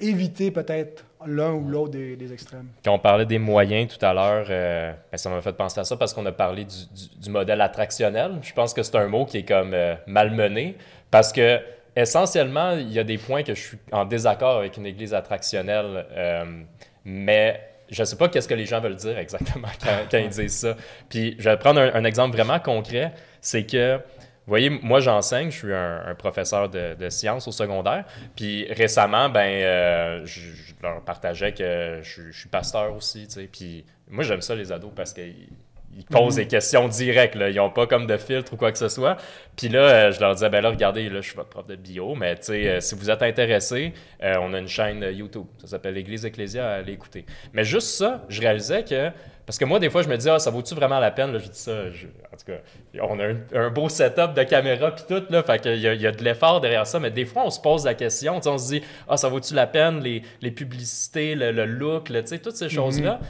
éviter peut-être l'un ou l'autre des, extrêmes? Quand on parlait des moyens tout à l'heure, euh, ben, ça m'a fait penser à ça parce qu'on a parlé du, modèle attractionnel. Je pense que c'est un mot qui est comme euh, malmené parce que essentiellement, il y a des points que je suis en désaccord avec une église attractionnelle, euh, mais je ne sais pas qu'est-ce que les gens veulent dire exactement quand, ils disent ça. Puis je vais prendre un exemple vraiment concret, c'est que vous voyez, moi j'enseigne, je suis un, un professeur de, de sciences au secondaire. Puis récemment, ben, euh, je, je leur partageais que je, je suis pasteur aussi, tu sais. Puis moi j'aime ça les ados parce qu'ils ils posent des questions directes, là. ils n'ont pas comme de filtre ou quoi que ce soit. Puis là, euh, je leur disais, ben là, regardez, là, je suis votre prof de bio, mais tu sais, euh, si vous êtes intéressés, euh, on a une chaîne YouTube, ça s'appelle l'Église Ecclésia, allez écouter. Mais juste ça, je réalisais que, parce que moi, des fois, je me dis, ah, ça vaut-tu vraiment la peine, là, je dis ça, je- en tout cas, on a un, un beau setup de caméra puis tout, là, fait qu'il y, y a de l'effort derrière ça, mais des fois, on se pose la question, on se dit, ah, ça vaut-tu la peine, les, les publicités, le, le look, sais, toutes ces choses-là?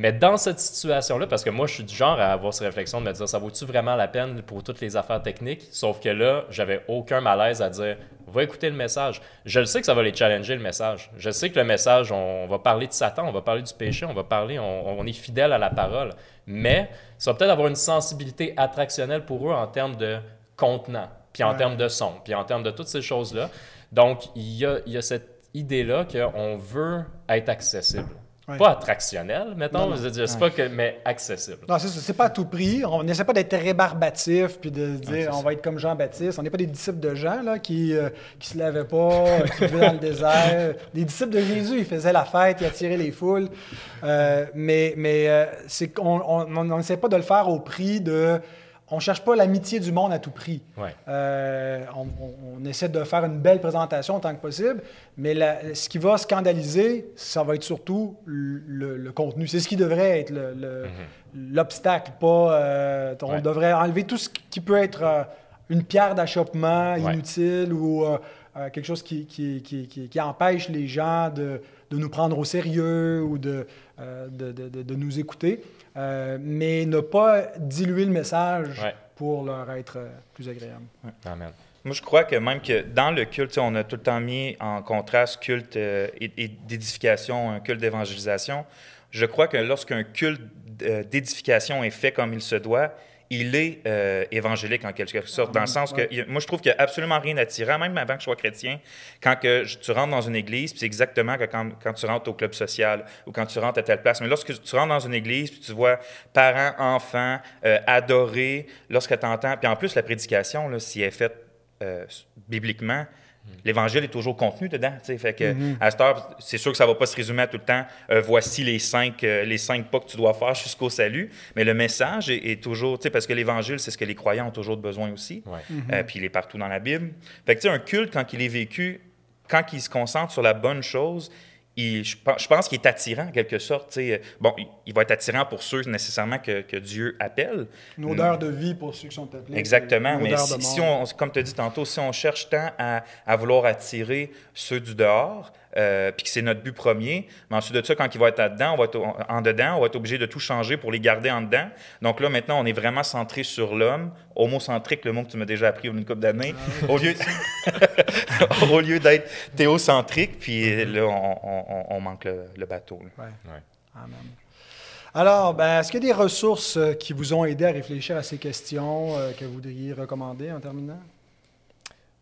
Mais dans cette situation-là, parce que moi, je suis du genre à avoir ces réflexions de me dire, ça vaut-tu vraiment la peine pour toutes les affaires techniques? Sauf que là, j'avais aucun malaise à dire, va écouter le message. Je le sais que ça va les challenger, le message. Je sais que le message, on, va parler de Satan, on va parler du péché, on va parler, on, on est fidèle à la parole. Mais ça va peut-être avoir une sensibilité attractionnelle pour eux en termes de contenant, puis en Ouais. termes de son, puis en termes de toutes ces choses-là. Donc, il y a, il y a cette idée-là qu'on veut être accessible. Pas attractionnel, mettons. Je sais pas que, mais accessible. Non, c'est pas à tout prix. On n'essaie pas d'être rébarbatif puis de dire on va être comme Jean-Baptiste. On n'est pas des disciples de Jean là, qui ne se lavaient pas, qui vivaient dans le désert. Des disciples de Jésus, ils faisaient la fête, ils attiraient les foules. mais mais c'est on n'essaie pas de le faire au prix de on ne cherche pas l'amitié du monde à tout prix. Euh, on, essaie de faire une belle présentation autant que possible, mais ce qui va scandaliser, ça va être surtout le, contenu. C'est ce qui devrait être mhm. l'obstacle, pas. Euh, on devrait enlever tout ce qui peut être euh, une pierre d'achoppement inutile ou quelque chose qui, qui, empêche les gens de, nous prendre au sérieux ou de, de nous écouter. Euh, mais ne pas diluer le message pour leur être euh, plus agréable. Amen. Moi, je crois que même que dans le culte, on a tout le temps mis en contraste culte euh, et, d'édification, un culte d'évangélisation. Je crois que lorsqu'un culte d'édification est fait comme il se doit, il est euh, évangélique en quelque sorte, dans le sens que moi, je trouve qu'il n'y a absolument rien d'attirant, même avant que je sois chrétien, quand que tu rentres dans une église, c'est exactement comme quand, tu rentres au club social ou quand tu rentres à telle place. Mais lorsque tu rentres dans une église, puis tu vois parents, enfants, euh, adorés, lorsque tu entends, puis en plus, la prédication, là, si elle est faite euh, bibliquement, L'Évangile est toujours contenu dedans. Fait que, mm-hmm. À cette heure, c'est sûr que ça ne va pas se résumer à tout le temps. Euh, voici les cinq, euh, les cinq pas que tu dois faire jusqu'au salut. Mais le message est, toujours, parce que l'Évangile, c'est ce que les croyants ont toujours besoin aussi. Mm-hmm. Euh, puis il est partout dans la Bible. Fait que, un culte, quand il est vécu, quand il se concentre sur la bonne chose, je, pense qu'il est attirant en quelque sorte. Bon, il, va être attirant pour ceux nécessairement que, Dieu appelle. Une odeur de vie pour ceux qui sont appelés. Exactement. Mais si, on, comme tu as dit tantôt, si on cherche tant à vouloir attirer ceux du dehors, euh, puis que c'est notre but premier. Mais ensuite de ça, quand il va être là-dedans, on va être en dedans, on va être obligé de tout changer pour les garder en dedans. Donc là, maintenant, on est vraiment centré sur l'homme, homocentrique, le mot que tu m'as déjà appris au une couple d'années, ah au lieu, au lieu d'être théocentrique, puis là, on, manque le, bateau. Ouais. Amen. Alors, ben, est-ce qu'il y a des ressources euh, qui vous ont aidé à réfléchir à ces questions euh, que vous voudriez recommander en terminant?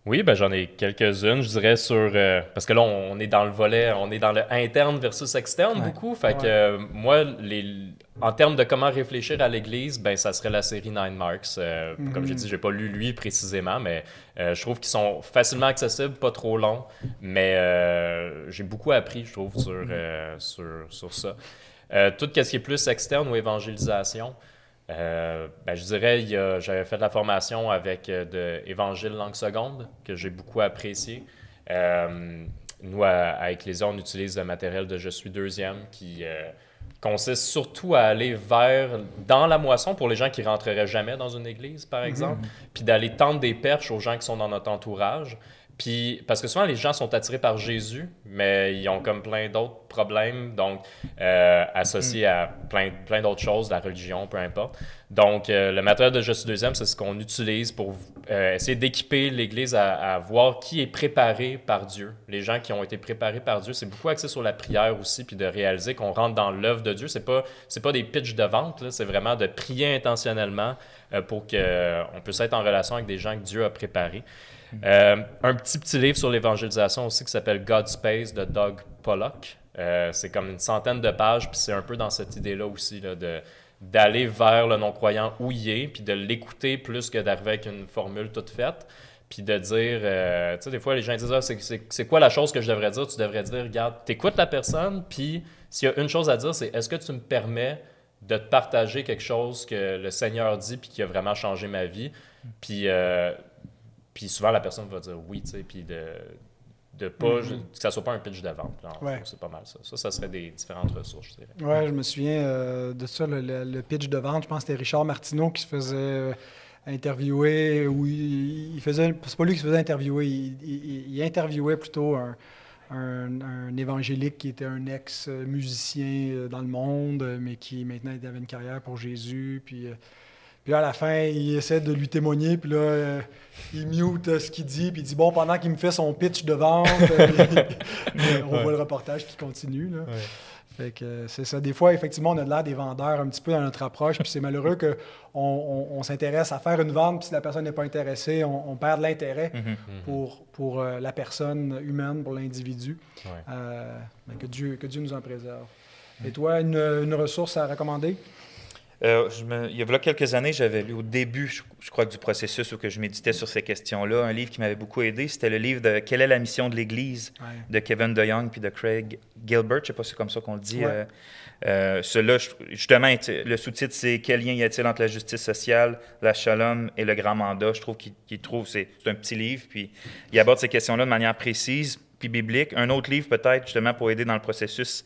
Oui, ben j'en ai quelques-unes, je dirais sur euh, parce que là on est dans le volet, on est dans le interne versus externe beaucoup. Fait que euh, moi, les, en termes de comment réfléchir à l'Église, ben ça serait la série Nine Marks. Euh, comme j'ai dit, j'ai pas lu lui précisément, mais je trouve qu'ils sont facilement accessibles, pas trop longs. Mais j'ai beaucoup appris, je trouve, sur sur, sur ça. tout ce qui est plus externe ou évangélisation. Euh, ben, je dirais, j'avais fait de la formation avec euh, de Évangile langue seconde, que j'ai beaucoup apprécié. Euh, nous, à, à, Ecclésia, on utilise le matériel de Je suis deuxième qui consiste surtout à aller vers, dans la moisson, pour les gens qui rentreraient jamais dans une église, par mhm. exemple, puis d'aller tendre des perches aux gens qui sont dans notre entourage. Puis, parce que souvent, les gens sont attirés par Jésus, mais ils ont comme plein d'autres problèmes, donc euh, associés à plein, plein d'autres choses, la religion, peu importe. Donc, euh, le matériel de Je suis deuxième, c'est ce qu'on utilise pour euh, essayer d'équiper l'Église à, voir qui est préparé par Dieu. Les gens qui ont été préparés par Dieu, c'est beaucoup axé sur la prière aussi, puis de réaliser qu'on rentre dans l'œuvre de Dieu. C'est pas, c'est pas des pitchs de vente, c'est vraiment de prier intentionnellement pour qu'on puisse être en relation avec des gens que Dieu a préparés. Euh, un petit petit livre sur l'évangélisation aussi qui s'appelle God Space de Doug Pollock. Euh, c'est comme une centaine de pages, puis c'est un peu dans cette idée-là aussi de d'aller vers le non-croyant où il est, puis de l'écouter plus que d'arriver avec une formule toute faite, puis de dire, euh, tu sais, des fois les gens disent, ah, c'est quoi la chose que je devrais dire? Tu devrais dire, regarde, t'écoutes la personne, puis s'il y a une chose à dire, c'est est-ce que tu me permets de te partager quelque chose que le Seigneur dit, puis qui a vraiment changé ma vie? Puis puis souvent, la personne va dire oui, tu sais, puis de, de pas, mm-hmm. que ça soit pas un pitch de vente. C'est pas mal ça. Ça, ça serait des différentes ressources, je dirais. Oui, je me souviens euh, de ça, le, pitch de vente. Je pense que c'était Richard Martineau qui se faisait euh, interviewer, ou il, faisait, c'est pas lui qui se faisait interviewer, il, interviewait plutôt un, un, évangélique qui était un ex-musicien euh, dans le monde, mais qui maintenant avait une carrière pour Jésus, puis... Puis là, à la fin, il essaie de lui témoigner, puis là, euh, il mute ce qu'il dit, puis il dit Bon, pendant qu'il me fait son pitch de vente, euh, on voit le reportage qui continue. Là. Fait que c'est ça. Des fois, effectivement, on a de l'air des vendeurs un petit peu dans notre approche, puis c'est malheureux qu'on on, s'intéresse à faire une vente, puis si la personne n'est pas intéressée, on, perd l'intérêt mm-hmm. Mm-hmm. pour, pour euh, la personne humaine, pour l'individu. que, Dieu, que Dieu nous en préserve. Et toi, une, une ressource à recommander? Euh, je me, il y a quelques années, j'avais lu au début, je, je, crois, du processus où que je méditais sur ces questions-là, un livre qui m'avait beaucoup aidé. C'était le livre de Quelle est la mission de l'Église Ouais. de Kevin DeYoung puis de Craig Gilbert. Je ne sais pas si c'est comme ça qu'on le dit. Ouais. Euh, euh, Cela, justement, le sous-titre, c'est Quel lien y a-t-il entre la justice sociale, la shalom et le grand mandat? Je trouve qu'il trouve, c'est un petit livre, puis il aborde ces questions-là de manière précise puis biblique. Un autre livre, peut-être, justement, pour aider dans le processus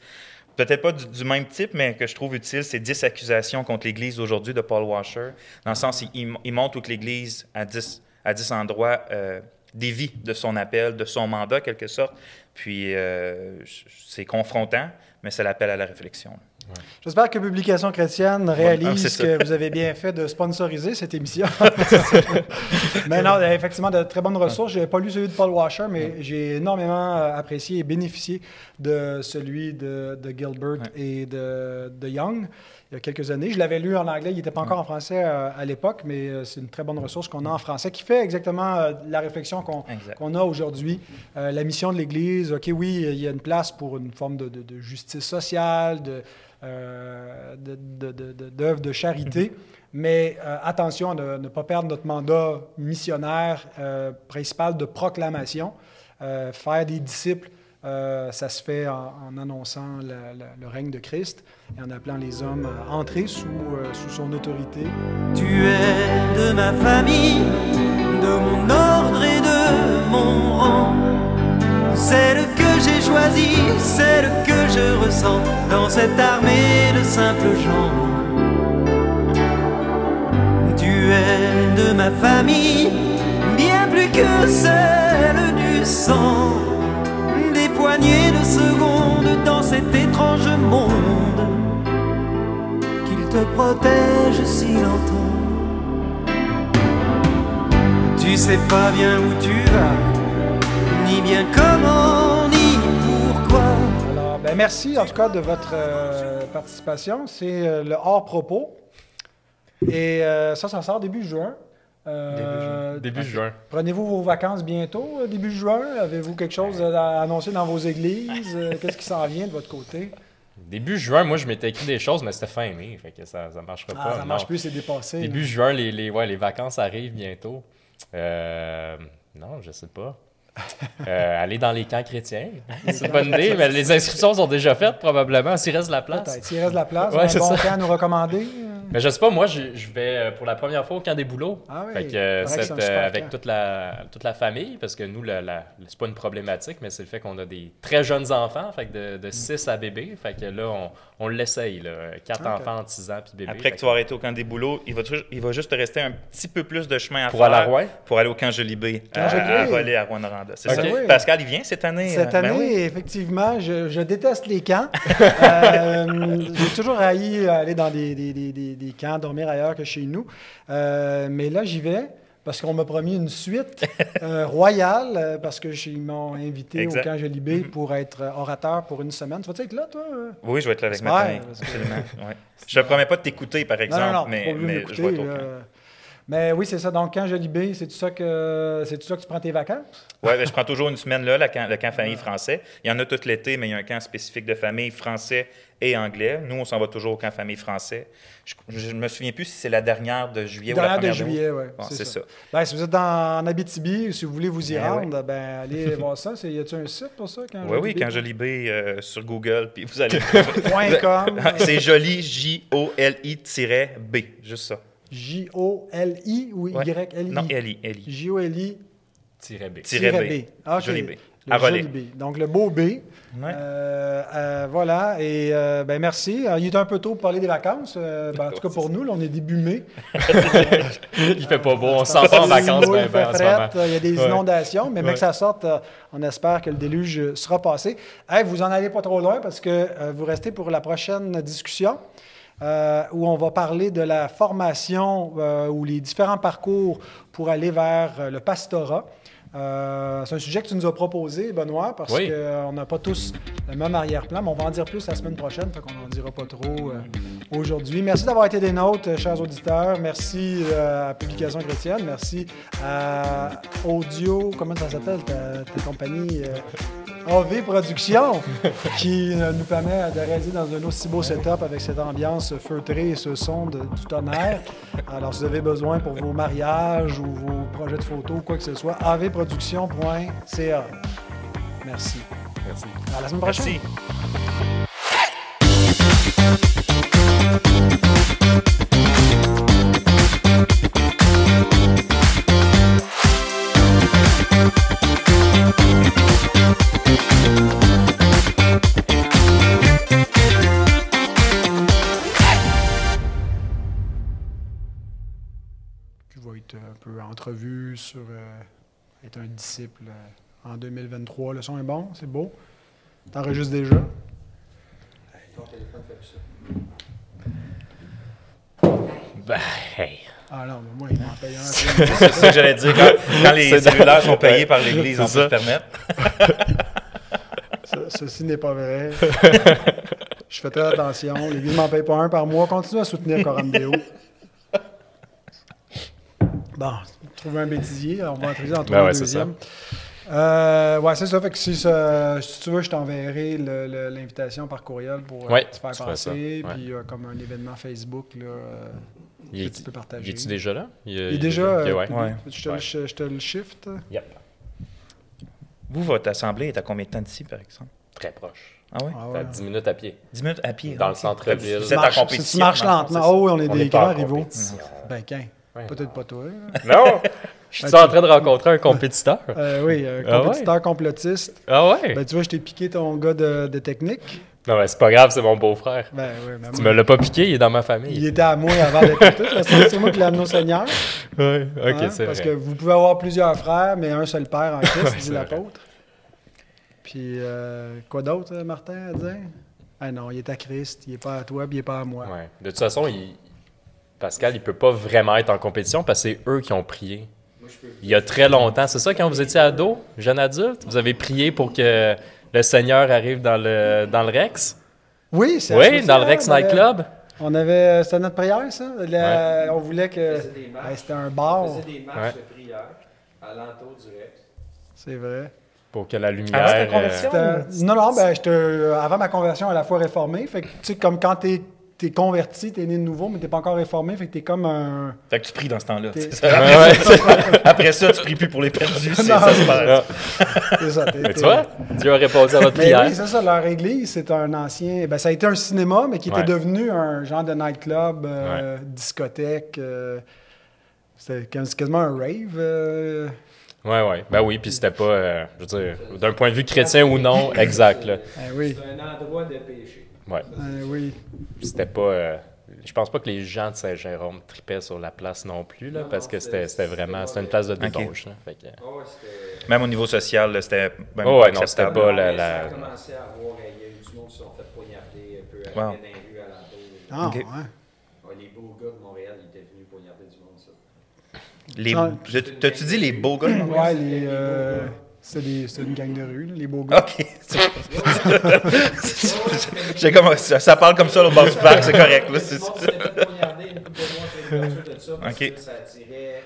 peut-être pas du, même type, mais que je trouve utile, c'est 10 accusations contre l'Église d'aujourd'hui de Paul Washer. Dans le sens, il, il, montre que l'Église, à 10, à 10 endroits, euh, dévie de son appel, de son mandat, quelque sorte. Puis, euh, c'est confrontant, mais c'est l'appel à la réflexion. J'espère que Publication chrétienne ah, réalise ça. que vous avez bien fait de sponsoriser cette émission. mais non, effectivement, de très bonnes ressources. Je n'avais pas lu celui de Paul Washer, mais j'ai énormément euh, apprécié et bénéficié de celui de, de Gilbert et de, de Young il y a quelques années. Je l'avais lu en anglais, il n'était pas encore en français euh, à l'époque, mais euh, c'est une très bonne ressource qu'on a en français qui fait exactement euh, la réflexion qu'on a aujourd'hui. La mission de l'Église, OK, oui, il y a une place pour une forme de, de- de justice sociale, de, euh, de- de- de- de- d'œuvre de, charité, mais euh, attention à ne, ne pas perdre notre mandat missionnaire euh, principal de proclamation. Euh, faire des disciples, euh, ça se fait en, en annonçant la- la- le règne de Christ et en appelant les hommes à entrer sous, euh, sous son autorité. Tu es de ma famille, de mon ordre et de mon rang. Celle que j'ai choisie, celle que je ressens dans cette armée de simples gens. Tu es de ma famille, bien plus que celle du sang. Des poignées de secondes dans cet étrange monde qu'il te protège si longtemps. Tu sais pas bien où tu vas, ni bien comment, ni pourquoi? Alors, ben merci en tout cas de votre euh, participation. C'est euh, le hors-propos. Et euh, ça, ça sort début juin. Euh, Début juin. Prenez-vous vos vacances bientôt, début juin? Avez-vous quelque chose à annoncer dans vos églises? Qu'est-ce qui s'en vient de votre côté? Début juin, moi, je m'étais écrit des choses, mais c'était fin mai, fait que ça ne marchera Ah, pas. ça non. marche plus, c'est dépassé. Début là. juin, les, les, ouais, les vacances arrivent bientôt. Euh, non, je sais pas. Euh, aller dans les camps chrétiens. C'est une bonne idée, mais les inscriptions sont déjà faites, probablement, s'il reste de la place. Peut-être. S'il reste de la place, Ouais, un bon ça. camp à nous recommander. Mais je sais pas, moi, je, je vais euh, pour la première fois au camp des boulots. Ah oui, Fait que, euh, que cette, euh, avec toute la, toute la famille, parce que nous, la, la- c'est pas une problématique, mais c'est le fait qu'on a des très jeunes enfants, fait que de, de 6 à bébé. Fait que là, on, on l'essaye, là. 4 Ok. enfants entre 6 ans puis bébé. Après Fait que tu vas arrêter au camp des boulots, il va, il va juste te rester un petit peu plus de chemin à Pour faire aller à Rouen? pour aller au camp Jolibé, Camp à, à Relais, à C'est ça. Oui. Pascal, il vient cette année? Cette année, ben oui. effectivement, je, je déteste les camps. Euh, J'ai toujours haï aller dans des, des- des- des- camps, dormir ailleurs que chez nous. Euh, mais là, j'y vais parce qu'on m'a promis une suite euh, royale euh, parce que ils m'ont invité Exact. au camp Jolibé pour être orateur pour une semaine. Tu vas être là, toi? Oui, je vais être là avec ma famille. Absolument. ouais. Je te promets pas de t'écouter, par exemple, non, non, non, mais, je vais être au camp. Mais oui, c'est ça. Donc, camp Jolibé, c'est tout ça que c'est tout ça que tu prends tes vacances? Oui, ben, je prends toujours une semaine là, le camp, le camp famille français. Il y en a tout l'été, mais il y a un camp spécifique de famille français et anglais. Nous, on s'en va toujours au camp famille français. Je ne me souviens plus si c'est la dernière de juillet ou la Dernière de première juillet, oui. Bon, c'est ça. Ben, si vous êtes dans, en Abitibi, si vous voulez vous y Ben rendre, ben, allez voir ça. Y a-tu un site pour ça? Quand Oui, oui, quand Jolibé euh, sur Google, puis vous allez c'est joli, J-O-L-I-B, juste ça. J-O-L-I ou Ouais. Y-L-I? Non, L-I, L-I. J-O-L-I B. Tiret B. Ah, OK. Joli B. Le À relais. joli B. Donc, le beau B. Ouais. Euh, euh, voilà. Et euh, ben, merci. Alors, il est un peu tôt pour parler des vacances. Euh, ben, en tout cas, pour nous, là, on est début mai. Il fait pas beau, on s'en va en vacances Il ben, ben, en frette, y a des Ouais. inondations, mais, Ouais. que ça sorte, euh, on espère que le déluge sera passé. Hey, vous en allez pas trop loin parce que euh, vous restez pour la prochaine discussion euh, où on va parler de la formation euh, ou les différents parcours pour aller vers euh, le pastorat. Euh, c'est un sujet que tu nous as proposé, Benoît, parce Oui. qu'on n'a pas tous le même arrière-plan, mais on va en dire plus la semaine prochaine, fait qu'on n'en dira pas trop euh, aujourd'hui. Merci d'avoir été des nôtres, euh, chers auditeurs. Merci euh, à Publication Chrétienne. Merci à Audio, comment ça s'appelle, ta, ta compagnie AV Productions, qui nous permet de réaliser dans un aussi beau setup avec cette ambiance feutrée et ce son de, du tonnerre. Alors, si vous avez besoin pour vos mariages ou vos projets de photos, quoi que ce soit, avproduction.ca. Merci. Merci. À la semaine prochaine. Merci. 2023. Le son est bon, c'est beau. T'enregistres déjà? Ben, hey. Ah non, mais moi, il m'en paye un. C'est ça que j'allais dire. Quand, quand les cellulaires sont payés par l'Église, on peut ça. se permettre. Ce- ceci n'est pas vrai. Je fais très attention. L'Église m'en paye pas un par mois. Continue à soutenir Coramdeo. Bon, trouver un bêtisier. On va entrer en trouver Ben ouais, deuxième. Euh, ouais, c'est ça. Fait que si, ça- si tu veux, je t'enverrai le- le- l'invitation par courriel pour euh, Ouais, te faire passer. ouais. Puis euh, comme un événement Facebook là, euh, Il que tu peux partager. est-tu déjà là? Il est déjà. Ouais. Ouais. Je, te, Ouais. le- je- je te le shift. Yep. Vous, votre assemblée est à combien de temps d'ici, par exemple? Très proche. Ah oui? Ah T'as ouais. 10 minutes à pied. 10 minutes à pied. Dans le ok. centre-ville. Vous Tu êtes en marches- compétition. si tu marches le lentement. Oh, oui, on est On des grands rivaux. Ben, qu'un. Ouais. Peut-être pas toi. là. Non! Je suis en train de rencontrer un compétiteur. Euh, oui, un Ah ouais? compétiteur complotiste. Ah ouais? Ben, tu vois, je t'ai piqué ton gars de, de technique. Non, mais c'est pas grave, c'est mon beau-frère. Ben, oui, ben, Tu me l'as pas piqué, il est dans ma il famille. était à moi avant d'être tout. C'est moi qui l'ai amené au Seigneur. Ouais, ok, hein, c'est Parce vrai. que vous pouvez avoir plusieurs frères, mais un seul père en Christ, dit l'apôtre. Puis, euh, quoi d'autre, euh, Martin, à dire? Ah non, il est à Christ, il est pas à toi, puis il est pas à moi. Ouais. De toute façon, il- Pascal, il peut pas vraiment être en compétition parce que c'est eux qui ont prié. Il y a très longtemps. C'est ça, quand vous étiez ado, jeune adulte, vous avez prié pour que le Seigneur arrive dans le, dans le Rex? Oui, c'est Oui, dans le Rex Nightclub? On avait, c'était notre prière, ça. Le- On voulait que. c'était un bar. On faisait des marches Ouais. de prière à l'entour du Rex. C'est vrai. Pour que la lumière. Avant ta euh, conversion? C'était- Non, non, ben, j'étais- avant ma conversion à la foi réformée, fait que, tu sais, comme quand t'es es converti, t'es né de nouveau, mais t'es pas encore réformé, fait que t'es comme un... Fait que tu pries dans ce temps-là. T'es- c'est ça. Ouais, ouais. Après ça, tu pries plus pour les perdus. c'est- Non, ça c'est ça, t'es- Mais t'es- tu vois, Dieu a répondu à votre Mais prière. oui, c'est ça, leur église, c'est un ancien... Ben, ça a été un cinéma, mais qui était Ouais. devenu un genre de nightclub, euh, discothèque. euh, C'était quas- quasiment un rave. euh. Ouais, ouais. Ben oui, puis c'était pas, euh, je veux dire, d'un point de vue chrétien ou non, exact, là. Eh oui, C'est un endroit de péché. Ouais. eh oui. C'était pas. euh, je pense pas que les gens de Saint-Jérôme tripaient sur la place non plus, là, Non, parce que c'était vraiment. c'était une place de Ok. débauche, là. Fait que- Ah. Même au niveau social, c'était même Oh, pas ouais, non, c'était pas Non, la- la- Ça a commencé à avoir. Il y a eu du monde qui se sont fait poignarder un peu à Wow. dans les rues alentour. Ah, Ok. ouais. Ouais, les beaux gars de Montréal, ils étaient venus poignarder du monde, ça. Les- Ah. T'as-tu dit les beaux gars? Ouais, les... euh, C'était des- c'était une gang de rue, là, les beaux gars. Ok. J'ai comme, ça, ça parle comme ça au bord du parc, c'est correct. Là, c'est- ça parce Ok. que ça attirait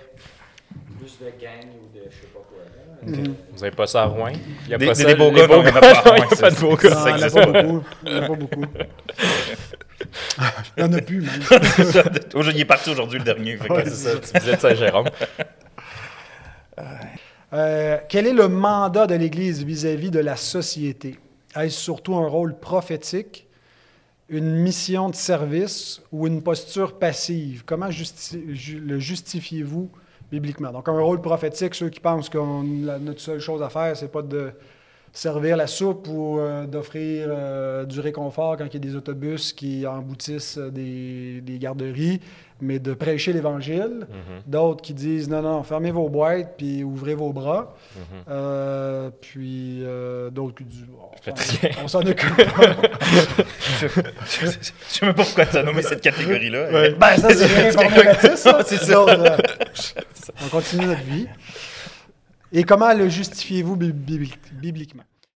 plus de gangs ou de je sais pas quoi. Mhm. Vous avez pas ça à Rouen? Il y a Des, pas des- ça, des beaux les gars, non, il n'y en a pas. Il a de c'est- beaux gars. ça n'y pas beaucoup. Il n'y en a pas beaucoup. Il n'y en a plus, même. Aujourd'hui, il est parti aujourd'hui le dernier. fait que- Ouais, c'est ça, tu disais de Saint-Jérôme. Euh, quel est le mandat de l'Église vis-à-vis de la société? Est-ce surtout un rôle prophétique, une mission de service ou une posture passive? Comment le justifiez-vous bibliquement? Donc, un rôle prophétique, ceux qui pensent que notre seule chose à faire, c'est pas de servir la soupe ou euh, d'offrir euh, du réconfort quand il y a des autobus qui emboutissent euh, des, des garderies, mais de prêcher l'Évangile. D'autres qui disent non, non, fermez vos boîtes puis ouvrez vos bras. Euh, puis d'autres qui disent on s'en occupe. Je je- je sais même pas pourquoi tu as nommé cette catégorie-là. ben, ça, c'est ça. C'est ça. D'autres, on continue notre vie. Et comment le justifiez-vous bibli- bibliquement?